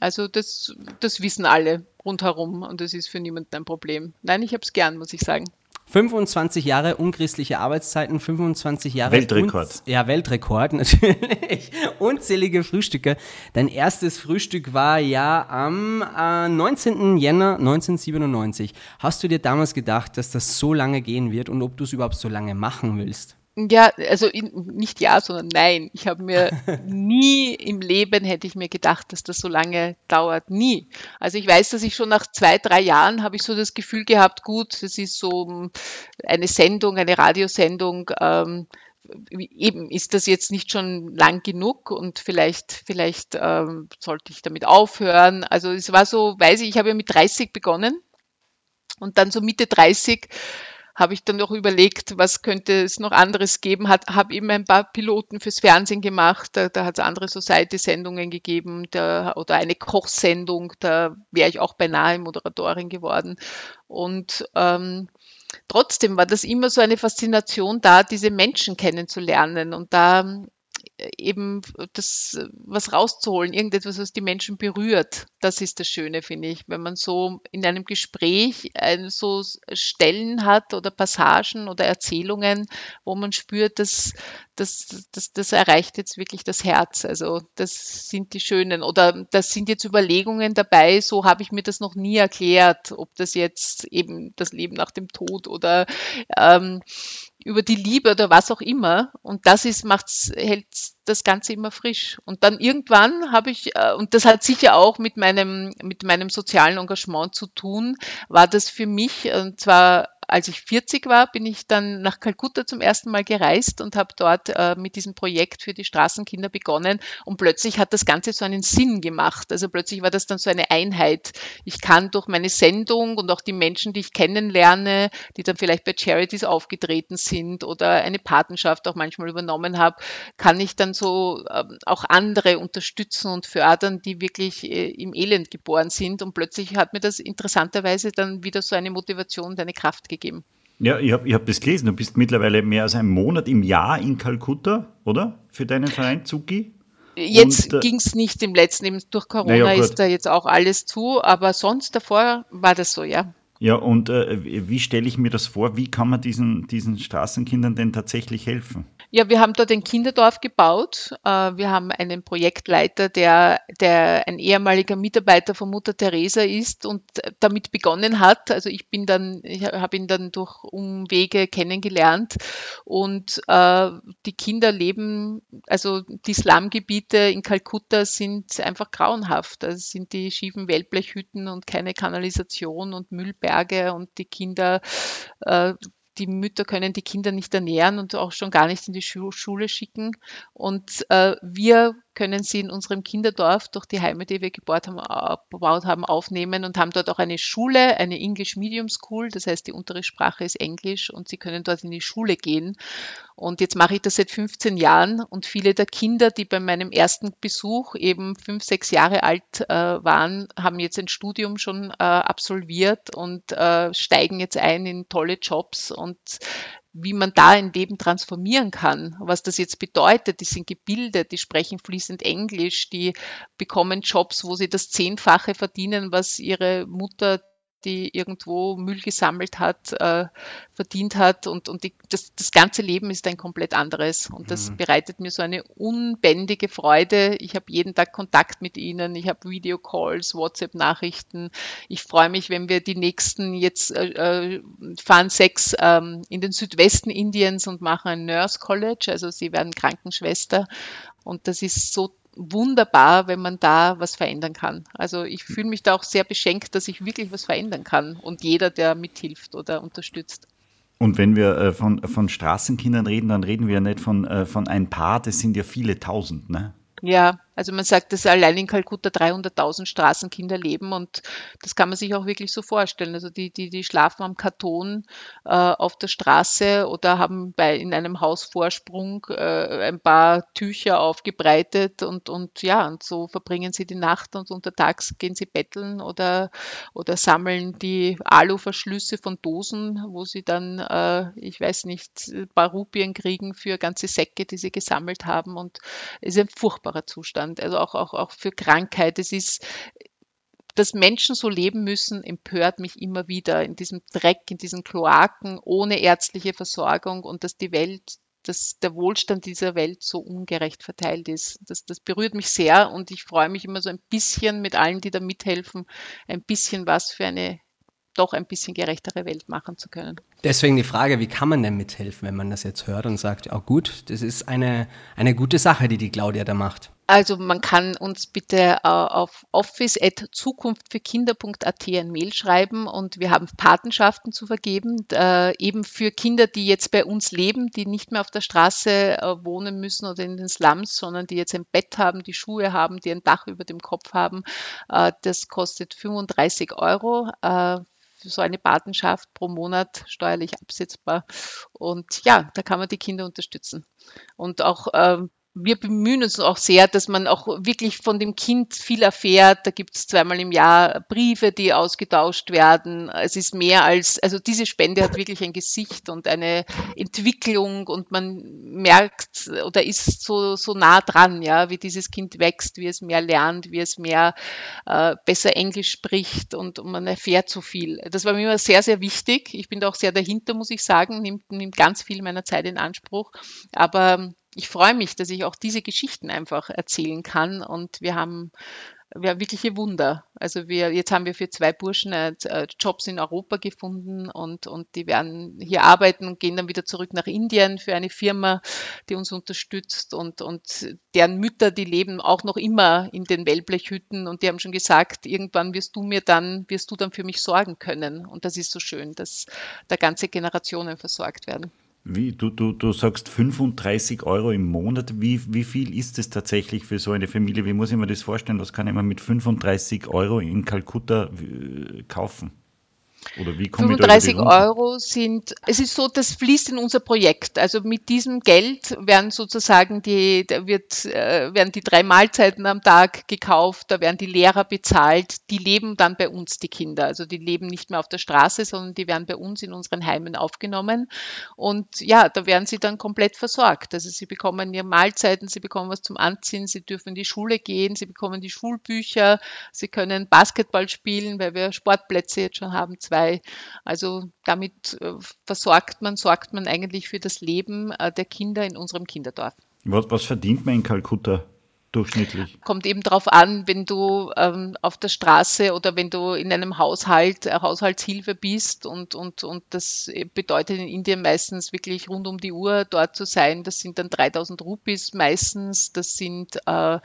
Also das, das wissen alle rundherum und das ist für niemanden ein Problem. Nein, ich habe es gern, muss ich sagen. 25 Jahre unchristliche Arbeitszeiten, 25 Jahre. Weltrekord. ja, Weltrekord, natürlich. Unzählige Frühstücke. Dein erstes Frühstück war ja am äh, 19. Jänner 1997. Hast du dir damals gedacht, dass das so lange gehen wird und ob du es überhaupt so lange machen willst? Ja, also in, nicht ja, sondern nein. Ich habe mir nie im Leben hätte ich mir gedacht, dass das so lange dauert. Nie. Also ich weiß, dass ich schon nach zwei, drei Jahren habe ich so das Gefühl gehabt, gut, das ist so ähm, eine Sendung, eine Radiosendung. Ähm, eben ist das jetzt nicht schon lang genug und vielleicht, vielleicht ähm, sollte ich damit aufhören. Also es war so, weiß ich, ich habe ja mit 30 begonnen und dann so Mitte 30 habe ich dann noch überlegt, was könnte es noch anderes geben, hat, habe eben ein paar Piloten fürs Fernsehen gemacht, da, da hat es andere Society-Sendungen gegeben da, oder eine Kochsendung, da wäre ich auch beinahe Moderatorin geworden. Und ähm, trotzdem war das immer so eine Faszination da, diese Menschen kennenzulernen. Und da eben das was rauszuholen, irgendetwas, was die Menschen berührt. Das ist das Schöne, finde ich, wenn man so in einem Gespräch äh, so Stellen hat oder Passagen oder Erzählungen, wo man spürt, dass das, das, das erreicht jetzt wirklich das Herz. Also das sind die schönen oder das sind jetzt Überlegungen dabei, so habe ich mir das noch nie erklärt, ob das jetzt eben das Leben nach dem Tod oder ähm, über die Liebe oder was auch immer. Und das ist, macht's, hält das Ganze immer frisch. Und dann irgendwann habe ich, äh, und das hat sicher auch mit meinem, mit meinem sozialen Engagement zu tun, war das für mich, und zwar als ich 40 war, bin ich dann nach Kalkutta zum ersten Mal gereist und habe dort äh, mit diesem Projekt für die Straßenkinder begonnen. Und plötzlich hat das Ganze so einen Sinn gemacht. Also plötzlich war das dann so eine Einheit. Ich kann durch meine Sendung und auch die Menschen, die ich kennenlerne, die dann vielleicht bei Charities aufgetreten sind oder eine Patenschaft auch manchmal übernommen habe, kann ich dann so äh, auch andere unterstützen und fördern, die wirklich äh, im Elend geboren sind. Und plötzlich hat mir das interessanterweise dann wieder so eine Motivation und eine Kraft gegeben gegeben. Ja, ich habe ich hab das gelesen. Du bist mittlerweile mehr als einen Monat im Jahr in Kalkutta, oder? Für deinen Verein Zuki? Jetzt äh, ging es nicht im letzten, eben durch Corona ja, ist da jetzt auch alles zu, aber sonst davor war das so, ja. Ja, und äh, wie stelle ich mir das vor? Wie kann man diesen, diesen Straßenkindern denn tatsächlich helfen? Ja, wir haben dort ein Kinderdorf gebaut. Äh, wir haben einen Projektleiter, der, der ein ehemaliger Mitarbeiter von Mutter Teresa ist und damit begonnen hat. Also ich bin dann, ich habe ihn dann durch Umwege kennengelernt und äh, die Kinder leben, also die Slumgebiete in Kalkutta sind einfach grauenhaft. Das sind die schiefen Wellblechhütten und keine Kanalisation und Müllberge und die Kinder äh, die Mütter können die Kinder nicht ernähren und auch schon gar nicht in die Schule schicken. Und äh, wir können sie in unserem Kinderdorf durch die Heime, die wir gebaut haben, gebaut haben, aufnehmen und haben dort auch eine Schule, eine English Medium School. Das heißt, die untere Sprache ist Englisch und sie können dort in die Schule gehen. Und jetzt mache ich das seit 15 Jahren und viele der Kinder, die bei meinem ersten Besuch eben fünf, sechs Jahre alt äh, waren, haben jetzt ein Studium schon äh, absolviert und äh, steigen jetzt ein in tolle Jobs und wie man da ein Leben transformieren kann, was das jetzt bedeutet. Die sind gebildet, die sprechen fließend Englisch, die bekommen Jobs, wo sie das Zehnfache verdienen, was ihre Mutter die irgendwo Müll gesammelt hat, äh, verdient hat und, und die, das, das ganze Leben ist ein komplett anderes und das mhm. bereitet mir so eine unbändige Freude. Ich habe jeden Tag Kontakt mit ihnen, ich habe Videocalls, WhatsApp-Nachrichten. Ich freue mich, wenn wir die nächsten jetzt äh, äh, fahren sechs ähm, in den Südwesten Indiens und machen ein Nurse College, also sie werden Krankenschwester und das ist so wunderbar, wenn man da was verändern kann. Also ich fühle mich da auch sehr beschenkt, dass ich wirklich was verändern kann und jeder, der mithilft oder unterstützt. Und wenn wir äh, von, von Straßenkindern reden, dann reden wir ja nicht von, äh, von ein paar, das sind ja viele tausend, ne? Ja, also man sagt, dass allein in Kalkutta 300.000 Straßenkinder leben und das kann man sich auch wirklich so vorstellen. Also die, die, die schlafen am Karton äh, auf der Straße oder haben bei, in einem Hausvorsprung äh, ein paar Tücher aufgebreitet und, und ja, und so verbringen sie die Nacht und untertags gehen sie betteln oder, oder sammeln die Aluverschlüsse von Dosen, wo sie dann, äh, ich weiß nicht, ein paar Rupien kriegen für ganze Säcke, die sie gesammelt haben und es ist ein furchtbarer Zustand. Zustand, also auch, auch, auch für Krankheit. Es ist, dass Menschen so leben müssen, empört mich immer wieder in diesem Dreck, in diesen Kloaken, ohne ärztliche Versorgung und dass die Welt dass der Wohlstand dieser Welt so ungerecht verteilt ist. Das, das berührt mich sehr und ich freue mich immer so ein bisschen mit allen, die da mithelfen, ein bisschen was für eine doch ein bisschen gerechtere Welt machen zu können. Deswegen die Frage, wie kann man denn mithelfen, wenn man das jetzt hört und sagt, ja gut, das ist eine, eine gute Sache, die die Claudia da macht. Also man kann uns bitte äh, auf office.zukunftfürkinder.at ein Mail schreiben und wir haben Patenschaften zu vergeben, äh, eben für Kinder, die jetzt bei uns leben, die nicht mehr auf der Straße äh, wohnen müssen oder in den Slums, sondern die jetzt ein Bett haben, die Schuhe haben, die ein Dach über dem Kopf haben. Das kostet 35 Euro äh, so eine Patenschaft pro Monat steuerlich absetzbar. Und ja, da kann man die Kinder unterstützen. Und auch ähm, wir bemühen uns auch sehr, dass man auch wirklich von dem Kind viel erfährt. Da gibt es zweimal im Jahr Briefe, die ausgetauscht werden. Es ist mehr als, also diese Spende hat wirklich ein Gesicht und eine Entwicklung und man merkt oder ist so, so nah dran, ja, wie dieses Kind wächst, wie es mehr lernt, wie es mehr äh, besser Englisch spricht und, und man erfährt so viel. Das war mir immer sehr, sehr wichtig. Ich bin da auch sehr dahinter, muss ich sagen, nimmt, nimmt ganz viel meiner Zeit in Anspruch. Aber ich freue mich, dass ich auch diese Geschichten einfach erzählen kann. Und wir haben, wir haben wirkliche Wunder. Also wir, jetzt haben wir für zwei Burschen äh, äh, Jobs in Europa gefunden und, und die werden hier arbeiten und gehen dann wieder zurück nach Indien für eine Firma, die uns unterstützt und, und deren Mütter, die leben auch noch immer in den Wellblechhütten und die haben schon gesagt, irgendwann wirst du mir dann, wirst du dann für mich sorgen können. Und das ist so schön, dass da ganze Generationen versorgt werden. Wie, du, du, du sagst 35 Euro im Monat. Wie, wie viel ist es tatsächlich für so eine Familie? Wie muss ich mir das vorstellen? Was kann ich mir mit 35 Euro in Kalkutta äh, kaufen? Oder wie komme 35 Euro sind, es ist so, das fließt in unser Projekt. Also mit diesem Geld werden sozusagen die, da wird, äh, werden die drei Mahlzeiten am Tag gekauft, da werden die Lehrer bezahlt, die leben dann bei uns, die Kinder. Also die leben nicht mehr auf der Straße, sondern die werden bei uns in unseren Heimen aufgenommen. Und ja, da werden sie dann komplett versorgt. Also sie bekommen ihre Mahlzeiten, sie bekommen was zum Anziehen, sie dürfen in die Schule gehen, sie bekommen die Schulbücher, sie können Basketball spielen, weil wir Sportplätze jetzt schon haben, zwei. Also damit äh, versorgt man, sorgt man eigentlich für das Leben äh, der Kinder in unserem Kinderdorf. Was, was verdient man in Kalkutta? durchschnittlich? Kommt eben darauf an, wenn du ähm, auf der Straße oder wenn du in einem Haushalt, äh, Haushaltshilfe bist und, und, und das bedeutet in Indien meistens wirklich rund um die Uhr dort zu sein. Das sind dann 3000 Rupees meistens, das sind äh,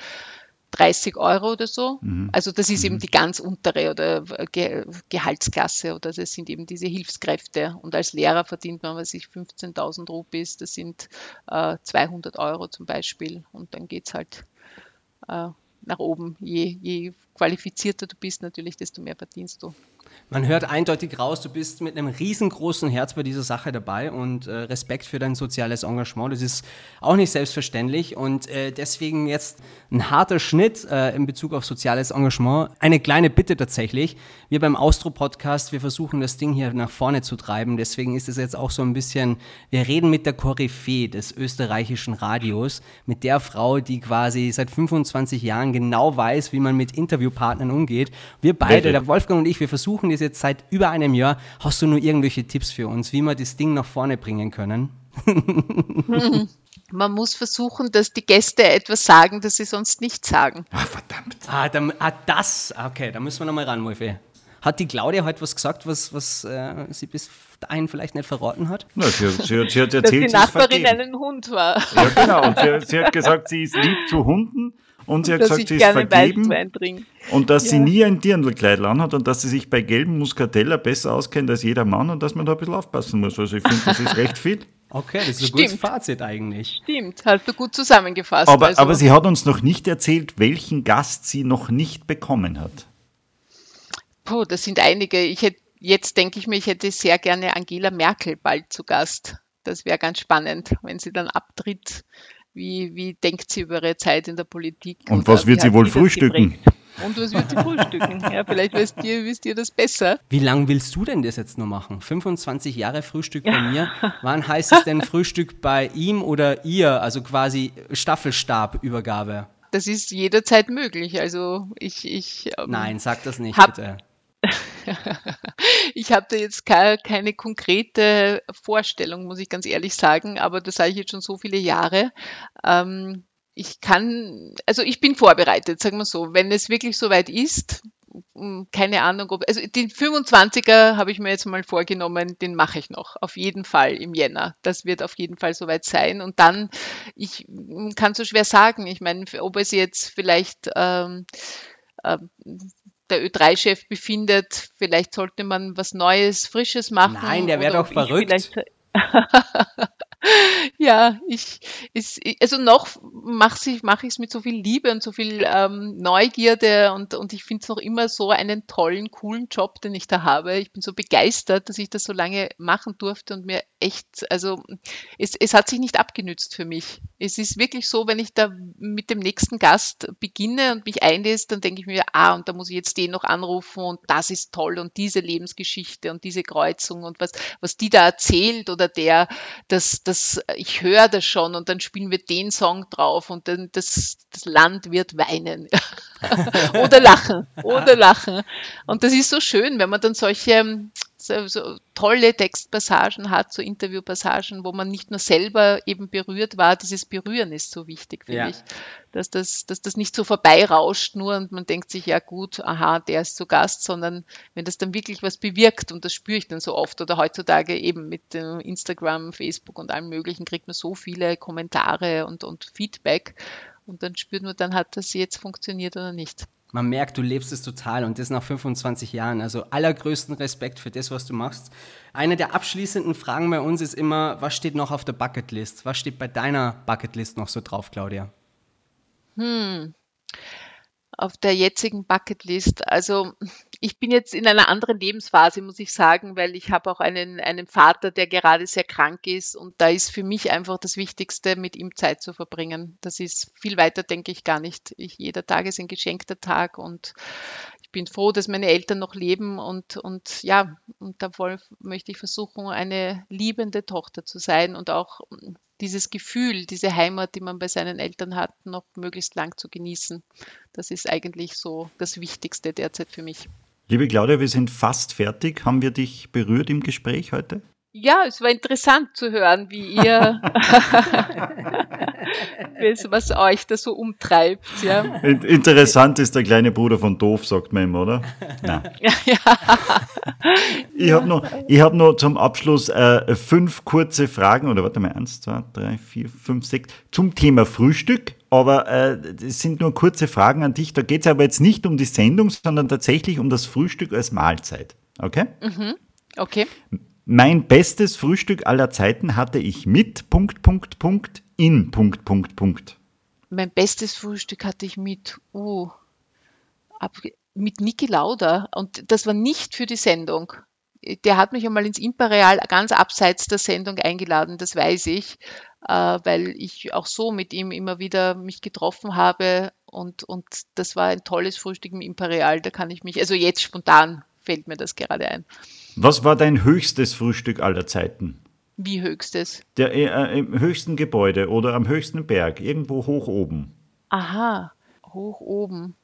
30 Euro oder so. Mhm. Also das ist mhm. eben die ganz untere oder Ge Gehaltsklasse oder das sind eben diese Hilfskräfte. Und als Lehrer verdient man, was ich 15.000 Rupees, das sind äh, 200 Euro zum Beispiel. Und dann geht es halt äh, nach oben. Je, je qualifizierter du bist natürlich, desto mehr verdienst du. Man hört eindeutig raus, du bist mit einem riesengroßen Herz bei dieser Sache dabei und äh, Respekt für dein soziales Engagement. Das ist auch nicht selbstverständlich und äh, deswegen jetzt ein harter Schnitt äh, in Bezug auf soziales Engagement. Eine kleine Bitte tatsächlich. Wir beim Austro-Podcast, wir versuchen das Ding hier nach vorne zu treiben. Deswegen ist es jetzt auch so ein bisschen, wir reden mit der Koryphäe des österreichischen Radios, mit der Frau, die quasi seit 25 Jahren genau weiß, wie man mit Interviewpartnern umgeht. Wir beide, der Wolfgang und ich, wir versuchen das jetzt seit über einem Jahr. Hast du nur irgendwelche Tipps für uns, wie wir das Ding nach vorne bringen können? Man muss versuchen, dass die Gäste etwas sagen, das sie sonst nicht sagen. Ah, verdammt. Ah, da, ah das. Okay, da müssen wir nochmal ran, Wolfi. Hat die Claudia heute was gesagt, was, was äh, sie bis dahin vielleicht nicht verraten hat? Na, sie, sie, sie hat erzählt, dass die Nachbarin einen Hund war. Ja, genau. Und sie, sie, hat gesagt, sie ist lieb zu Hunden und sie hat gesagt, sie ist vergeben und dass ja. sie nie ein Dirndlkleid hat und dass sie sich bei gelben Muscatella besser auskennt als jeder Mann und dass man da ein bisschen aufpassen muss. Also ich finde, das ist recht viel. Okay, das ist Stimmt. ein gutes Fazit eigentlich. Stimmt, hast du gut zusammengefasst. Aber, also. aber sie hat uns noch nicht erzählt, welchen Gast sie noch nicht bekommen hat. Puh, das sind einige. Ich hätte, jetzt denke ich mir, ich hätte sehr gerne Angela Merkel bald zu Gast. Das wäre ganz spannend, wenn sie dann abtritt wie, wie denkt sie über ihre Zeit in der Politik? Und, und was wird sie wohl frühstücken? Und was wird sie frühstücken? Ja, vielleicht wisst ihr, wisst ihr das besser. Wie lange willst du denn das jetzt noch machen? 25 Jahre Frühstück bei mir. Wann heißt es denn Frühstück bei ihm oder ihr? Also quasi Staffelstabübergabe. Das ist jederzeit möglich. Also ich. ich ähm, Nein, sag das nicht, bitte. ich habe da jetzt keine, konkrete Vorstellung, muss ich ganz ehrlich sagen, aber das sage ich jetzt schon so viele Jahre. Ähm, ich kann, also ich bin vorbereitet, sagen wir so. Wenn es wirklich soweit ist, hm, keine Ahnung, ob, also den 25er habe ich mir jetzt mal vorgenommen, den mache ich noch, auf jeden Fall im Jänner. Das wird auf jeden Fall soweit sein. Und dann, ich hm, kann so schwer sagen, ich meine, ob es jetzt vielleicht ähm, äh, der Ö3-Chef befindet, vielleicht sollte man was Neues, Frisches machen. Nein, der wäre doch verrückt. Ja, ich, es, also noch mache ich es mit so viel Liebe und so viel ähm, Neugierde und, und ich finde es noch immer so einen tollen, coolen Job, den ich da habe. Ich bin so begeistert, dass ich das so lange machen durfte und mir echt, also es, es hat sich nicht abgenützt für mich. Es ist wirklich so, wenn ich da mit dem nächsten Gast beginne und mich einlese, dann denke ich mir, ah, und da muss ich jetzt den noch anrufen und das ist toll und diese Lebensgeschichte und diese Kreuzung und was, was die da erzählt oder der, das, das, ich höre das schon und dann spielen wir den Song drauf und dann das, das Land wird weinen oder lachen oder lachen. Und das ist so schön, wenn man dann solche so, tolle Textpassagen hat, so Interviewpassagen, wo man nicht nur selber eben berührt war. Dieses Berühren ist so wichtig, finde Ja. ich. Dass das, dass das nicht so vorbeirauscht nur und man denkt sich, ja gut, aha, der ist zu Gast, sondern wenn das dann wirklich was bewirkt und das spüre ich dann so oft oder heutzutage eben mit äh, Instagram, Facebook und allem möglichen kriegt man so viele Kommentare und, und Feedback und dann spürt man dann, hat das jetzt funktioniert oder nicht. Man merkt, du lebst es total und das nach 25 Jahren. Also allergrößten Respekt für das, was du machst. Eine der abschließenden Fragen bei uns ist immer, was steht noch auf der Bucketlist? Was steht bei deiner Bucketlist noch so drauf, Claudia? Auf der jetzigen Bucketlist. Also ich bin jetzt in einer anderen Lebensphase, muss ich sagen, weil ich habe auch einen, einen Vater, der gerade sehr krank ist und da ist für mich einfach das Wichtigste, mit ihm Zeit zu verbringen. Das ist viel weiter, denke ich gar nicht. Ich, jeder Tag ist ein geschenkter Tag und bin froh, dass meine Eltern noch leben und, und ja, und da voll möchte ich versuchen, eine liebende Tochter zu sein und auch dieses Gefühl, diese Heimat, die man bei seinen Eltern hat, noch möglichst lang zu genießen. Das ist eigentlich so das Wichtigste derzeit für mich. Liebe Claudia, wir sind fast fertig. Haben wir dich berührt im Gespräch heute? Ja, es war interessant zu hören, wie ihr, was- euch da so umtreibt. Ja. In- Interessant ist der kleine Bruder von Doof, sagt man immer, oder? Nein. Ich habe noch, ich hab noch zum Abschluss äh, fünf kurze Fragen, oder warte mal, eins, zwei, drei, vier, fünf, sechs, zum Thema Frühstück. Aber äh, das sind nur kurze Fragen an dich. Da geht es aber jetzt nicht um die Sendung, sondern tatsächlich um das Frühstück als Mahlzeit. Okay? Okay. Mein bestes Frühstück aller Zeiten hatte ich mit Punkt, Punkt, Punkt, in Punkt, Punkt, Punkt. Mein bestes Frühstück hatte ich mit, uh, ab, mit Niki Lauda und das war nicht für die Sendung. Der hat mich einmal ins Imperial ganz abseits der Sendung eingeladen, das weiß ich, äh, weil ich auch so mit ihm immer wieder mich getroffen habe und, und das war ein tolles Frühstück im Imperial. Da kann ich mich, also jetzt spontan fällt mir das gerade ein. Was war dein höchstes Frühstück aller Zeiten? Wie höchstes? Der, äh, Im höchsten Gebäude oder am höchsten Berg, irgendwo hoch oben. Aha, hoch oben.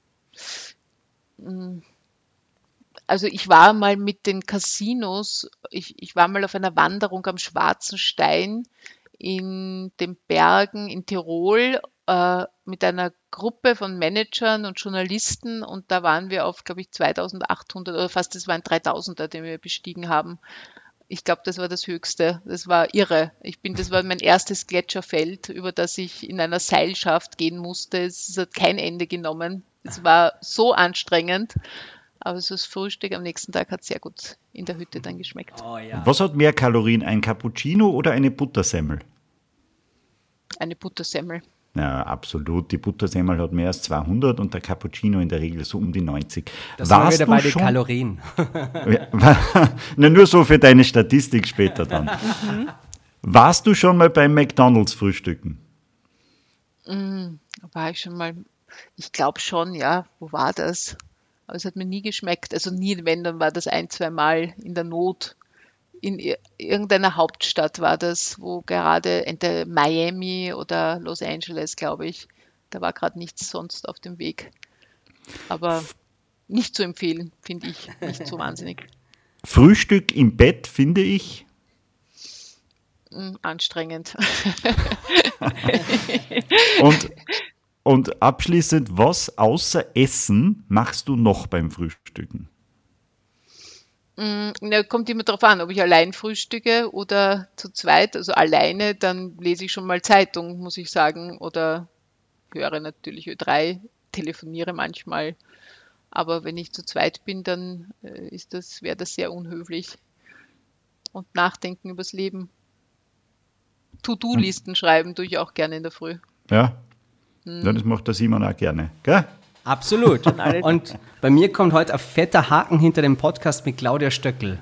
Mm. Also ich war mal mit den Casinos, ich, ich war mal auf einer Wanderung am Schwarzen Stein in den Bergen in Tirol äh, mit einer Gruppe von Managern und Journalisten und da waren wir auf, glaube ich, 2800 oder fast, das waren 3000er, den wir bestiegen haben. Ich glaube, das war das Höchste. Das war irre. Ich bin, das war mein erstes Gletscherfeld, über das ich in einer Seilschaft gehen musste. Es hat kein Ende genommen. Es war so anstrengend. Aber so das Frühstück am nächsten Tag hat sehr gut in der Hütte dann geschmeckt. Oh ja. Was hat mehr Kalorien, ein Cappuccino oder eine Buttersemmel? Eine Buttersemmel. Ja, absolut. Die Buttersemmel hat mehr als 200 und der Cappuccino in der Regel so um die 90. Das Warst wieder du bei den schon- Kalorien. Na, nur so für deine Statistik später dann. Warst du schon mal beim McDonalds frühstücken? War ich schon mal, ich glaube schon, ja. Wo war das? Aber es hat mir nie geschmeckt. Also nie, wenn, dann war das ein, zwei Mal in der Not. In ir- irgendeiner Hauptstadt war das, wo gerade entweder Miami oder Los Angeles, glaube ich. Da war gerade nichts sonst auf dem Weg. Aber nicht zu empfehlen, finde ich. Nicht so wahnsinnig Frühstück im Bett finde ich. mm, anstrengend. Und, und abschließend, was außer Essen machst du noch beim Frühstücken? Na, kommt immer darauf an, ob ich allein frühstücke oder zu zweit. Also alleine, dann lese ich schon mal Zeitung, muss ich sagen, oder höre natürlich Ö3, telefoniere manchmal. Aber wenn ich zu zweit bin, dann äh, ist das, wäre das sehr unhöflich. Und nachdenken übers Leben. To-Do-Listen schreiben tue ich auch gerne in der Früh. Ja. ja das macht der Simon auch gerne. Gell? Absolut. Und bei mir kommt heute ein fetter Haken hinter dem Podcast mit Claudia Stöckel.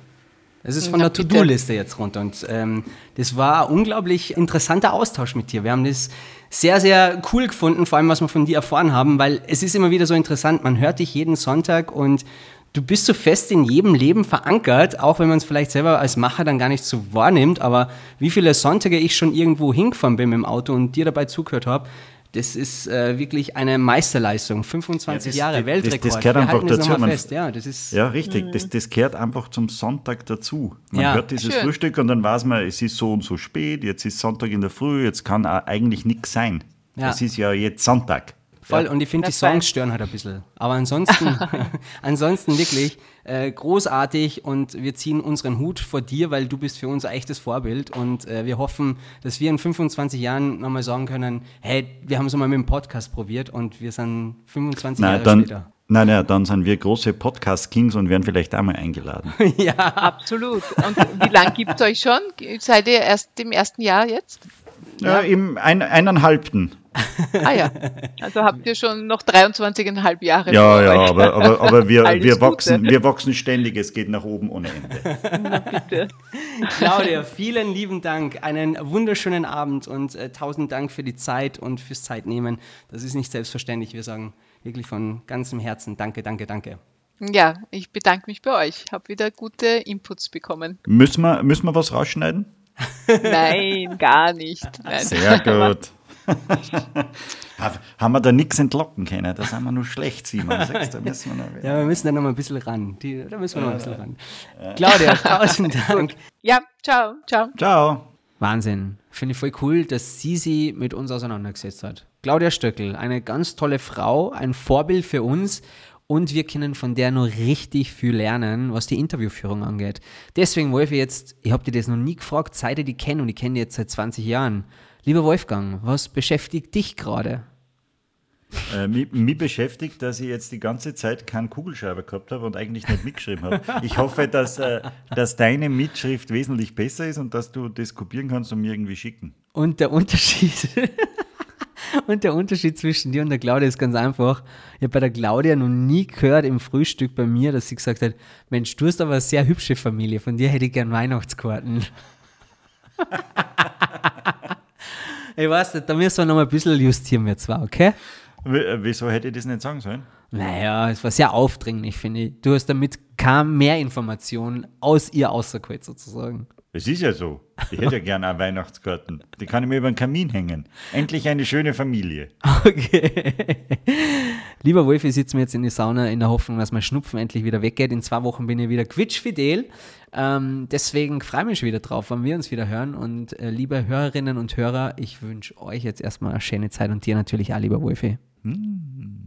Das ist von Na, der. To-Do-Liste jetzt runter. Und ähm, das war ein unglaublich interessanter Austausch mit dir. Wir haben das sehr, sehr cool gefunden, vor allem was wir von dir erfahren haben, weil es ist immer wieder so interessant. Man hört dich jeden Sonntag und du bist so fest in jedem Leben verankert, auch wenn man es vielleicht selber als Macher dann gar nicht so wahrnimmt. Aber wie viele Sonntage ich schon irgendwo hingefahren bin mit dem Auto und dir dabei zugehört habe, das ist äh, wirklich eine Meisterleistung. 25 Ja, das- Jahre das- Weltrekord. das gehört Wir einfach das dazu. Man- fest. Ja, das ist Ja, richtig. Das, das gehört einfach zum Sonntag dazu. Man Ja. hört dieses Schön. Frühstück und dann weiß man, es ist so und so spät, jetzt ist Sonntag in der Früh, jetzt kann eigentlich nichts sein. Ja. Es ist ja jetzt Sonntag. Voll, Ja. und ich finde, die Songs stören halt ein bisschen. Aber ansonsten, ansonsten wirklich äh, großartig und wir ziehen unseren Hut vor dir, weil du bist für uns ein echtes Vorbild und äh, wir hoffen, dass wir in 25 Jahren nochmal sagen können, hey, wir haben es mal mit dem Podcast probiert und wir sind 25 Nein, Jahre dann, später. nein, nein, dann sind wir große Podcast-Kings und werden vielleicht auch mal eingeladen. Absolut. Und wie lange gibt es euch schon? Seid ihr erst im ersten Jahr jetzt? Ja, im ein, eineinhalbten. Ah ja. Also habt ihr schon noch 23,5 Jahre Ja, vor ja, euch. aber, aber, aber wir, wir, Gute. wachsen, wir wachsen ständig, es geht nach oben ohne Ende. Bitte. Claudia, vielen lieben Dank. Einen wunderschönen Abend und äh, tausend Dank für die Zeit und fürs Zeitnehmen. Das ist nicht selbstverständlich. Wir sagen wirklich von ganzem Herzen Danke, danke, danke. Ja, ich bedanke mich bei euch. Habe wieder gute Inputs bekommen. Müssen wir, müssen wir was rausschneiden? Nein, gar nicht. Nein. Sehr gut. Ha- Haben wir da nichts entlocken können? Da sind wir nur schlecht, Simon. Sagst, da müssen wir noch Ja, wir müssen da noch mal ein bisschen ran. Die, da müssen wir noch ein bisschen ran. Claudia, tausend Dank. Ja, ciao, ciao. Ciao. Wahnsinn. Finde ich voll cool, dass sie sich mit uns auseinandergesetzt hat. Claudia Stöckel, eine ganz tolle Frau, ein Vorbild für uns und wir können von der nur richtig viel lernen, was die Interviewführung angeht. Deswegen, Wolfi, jetzt, ich habe dir das noch nie gefragt, seit ich die kenne und ich kenne die jetzt seit 20 Jahren. Lieber Wolfgang, was beschäftigt dich gerade? Äh, mich, mich beschäftigt, dass ich jetzt die ganze Zeit keinen Kugelschreiber gehabt habe und eigentlich nicht mitgeschrieben habe. Ich hoffe, dass, äh, dass deine Mitschrift wesentlich besser ist und dass du das kopieren kannst und mir irgendwie schicken. Und der Unterschied. und der Unterschied zwischen dir und der Claudia ist ganz einfach. Ich habe bei der Claudia noch nie gehört im Frühstück bei mir, dass sie gesagt hat: Mensch, du hast aber eine sehr hübsche Familie, von dir hätte ich gern Weihnachtskarten. ich weiß nicht, da müssen wir noch mal ein bisschen justieren, wir zwar, okay? Äh, wieso hätte ich das nicht sagen sollen? Naja, es war sehr aufdringlich, finde ich. Du hast damit kaum mehr Informationen aus ihr außergeholt, sozusagen. Es ist ja so. Ich hätte ja gerne auch Weihnachtskarten. Die kann ich mir über den Kamin hängen. Endlich eine schöne Familie. Okay. Lieber Wolf, ich sitze mir jetzt in die Sauna in der Hoffnung, dass mein Schnupfen endlich wieder weggeht. In zwei Wochen bin ich wieder quietschfidel. Ähm, deswegen freue ich mich schon wieder drauf, wenn wir uns wieder hören. Und äh, liebe Hörerinnen und Hörer, ich wünsche euch jetzt erstmal eine schöne Zeit und dir natürlich auch, lieber Wolfi. Hm.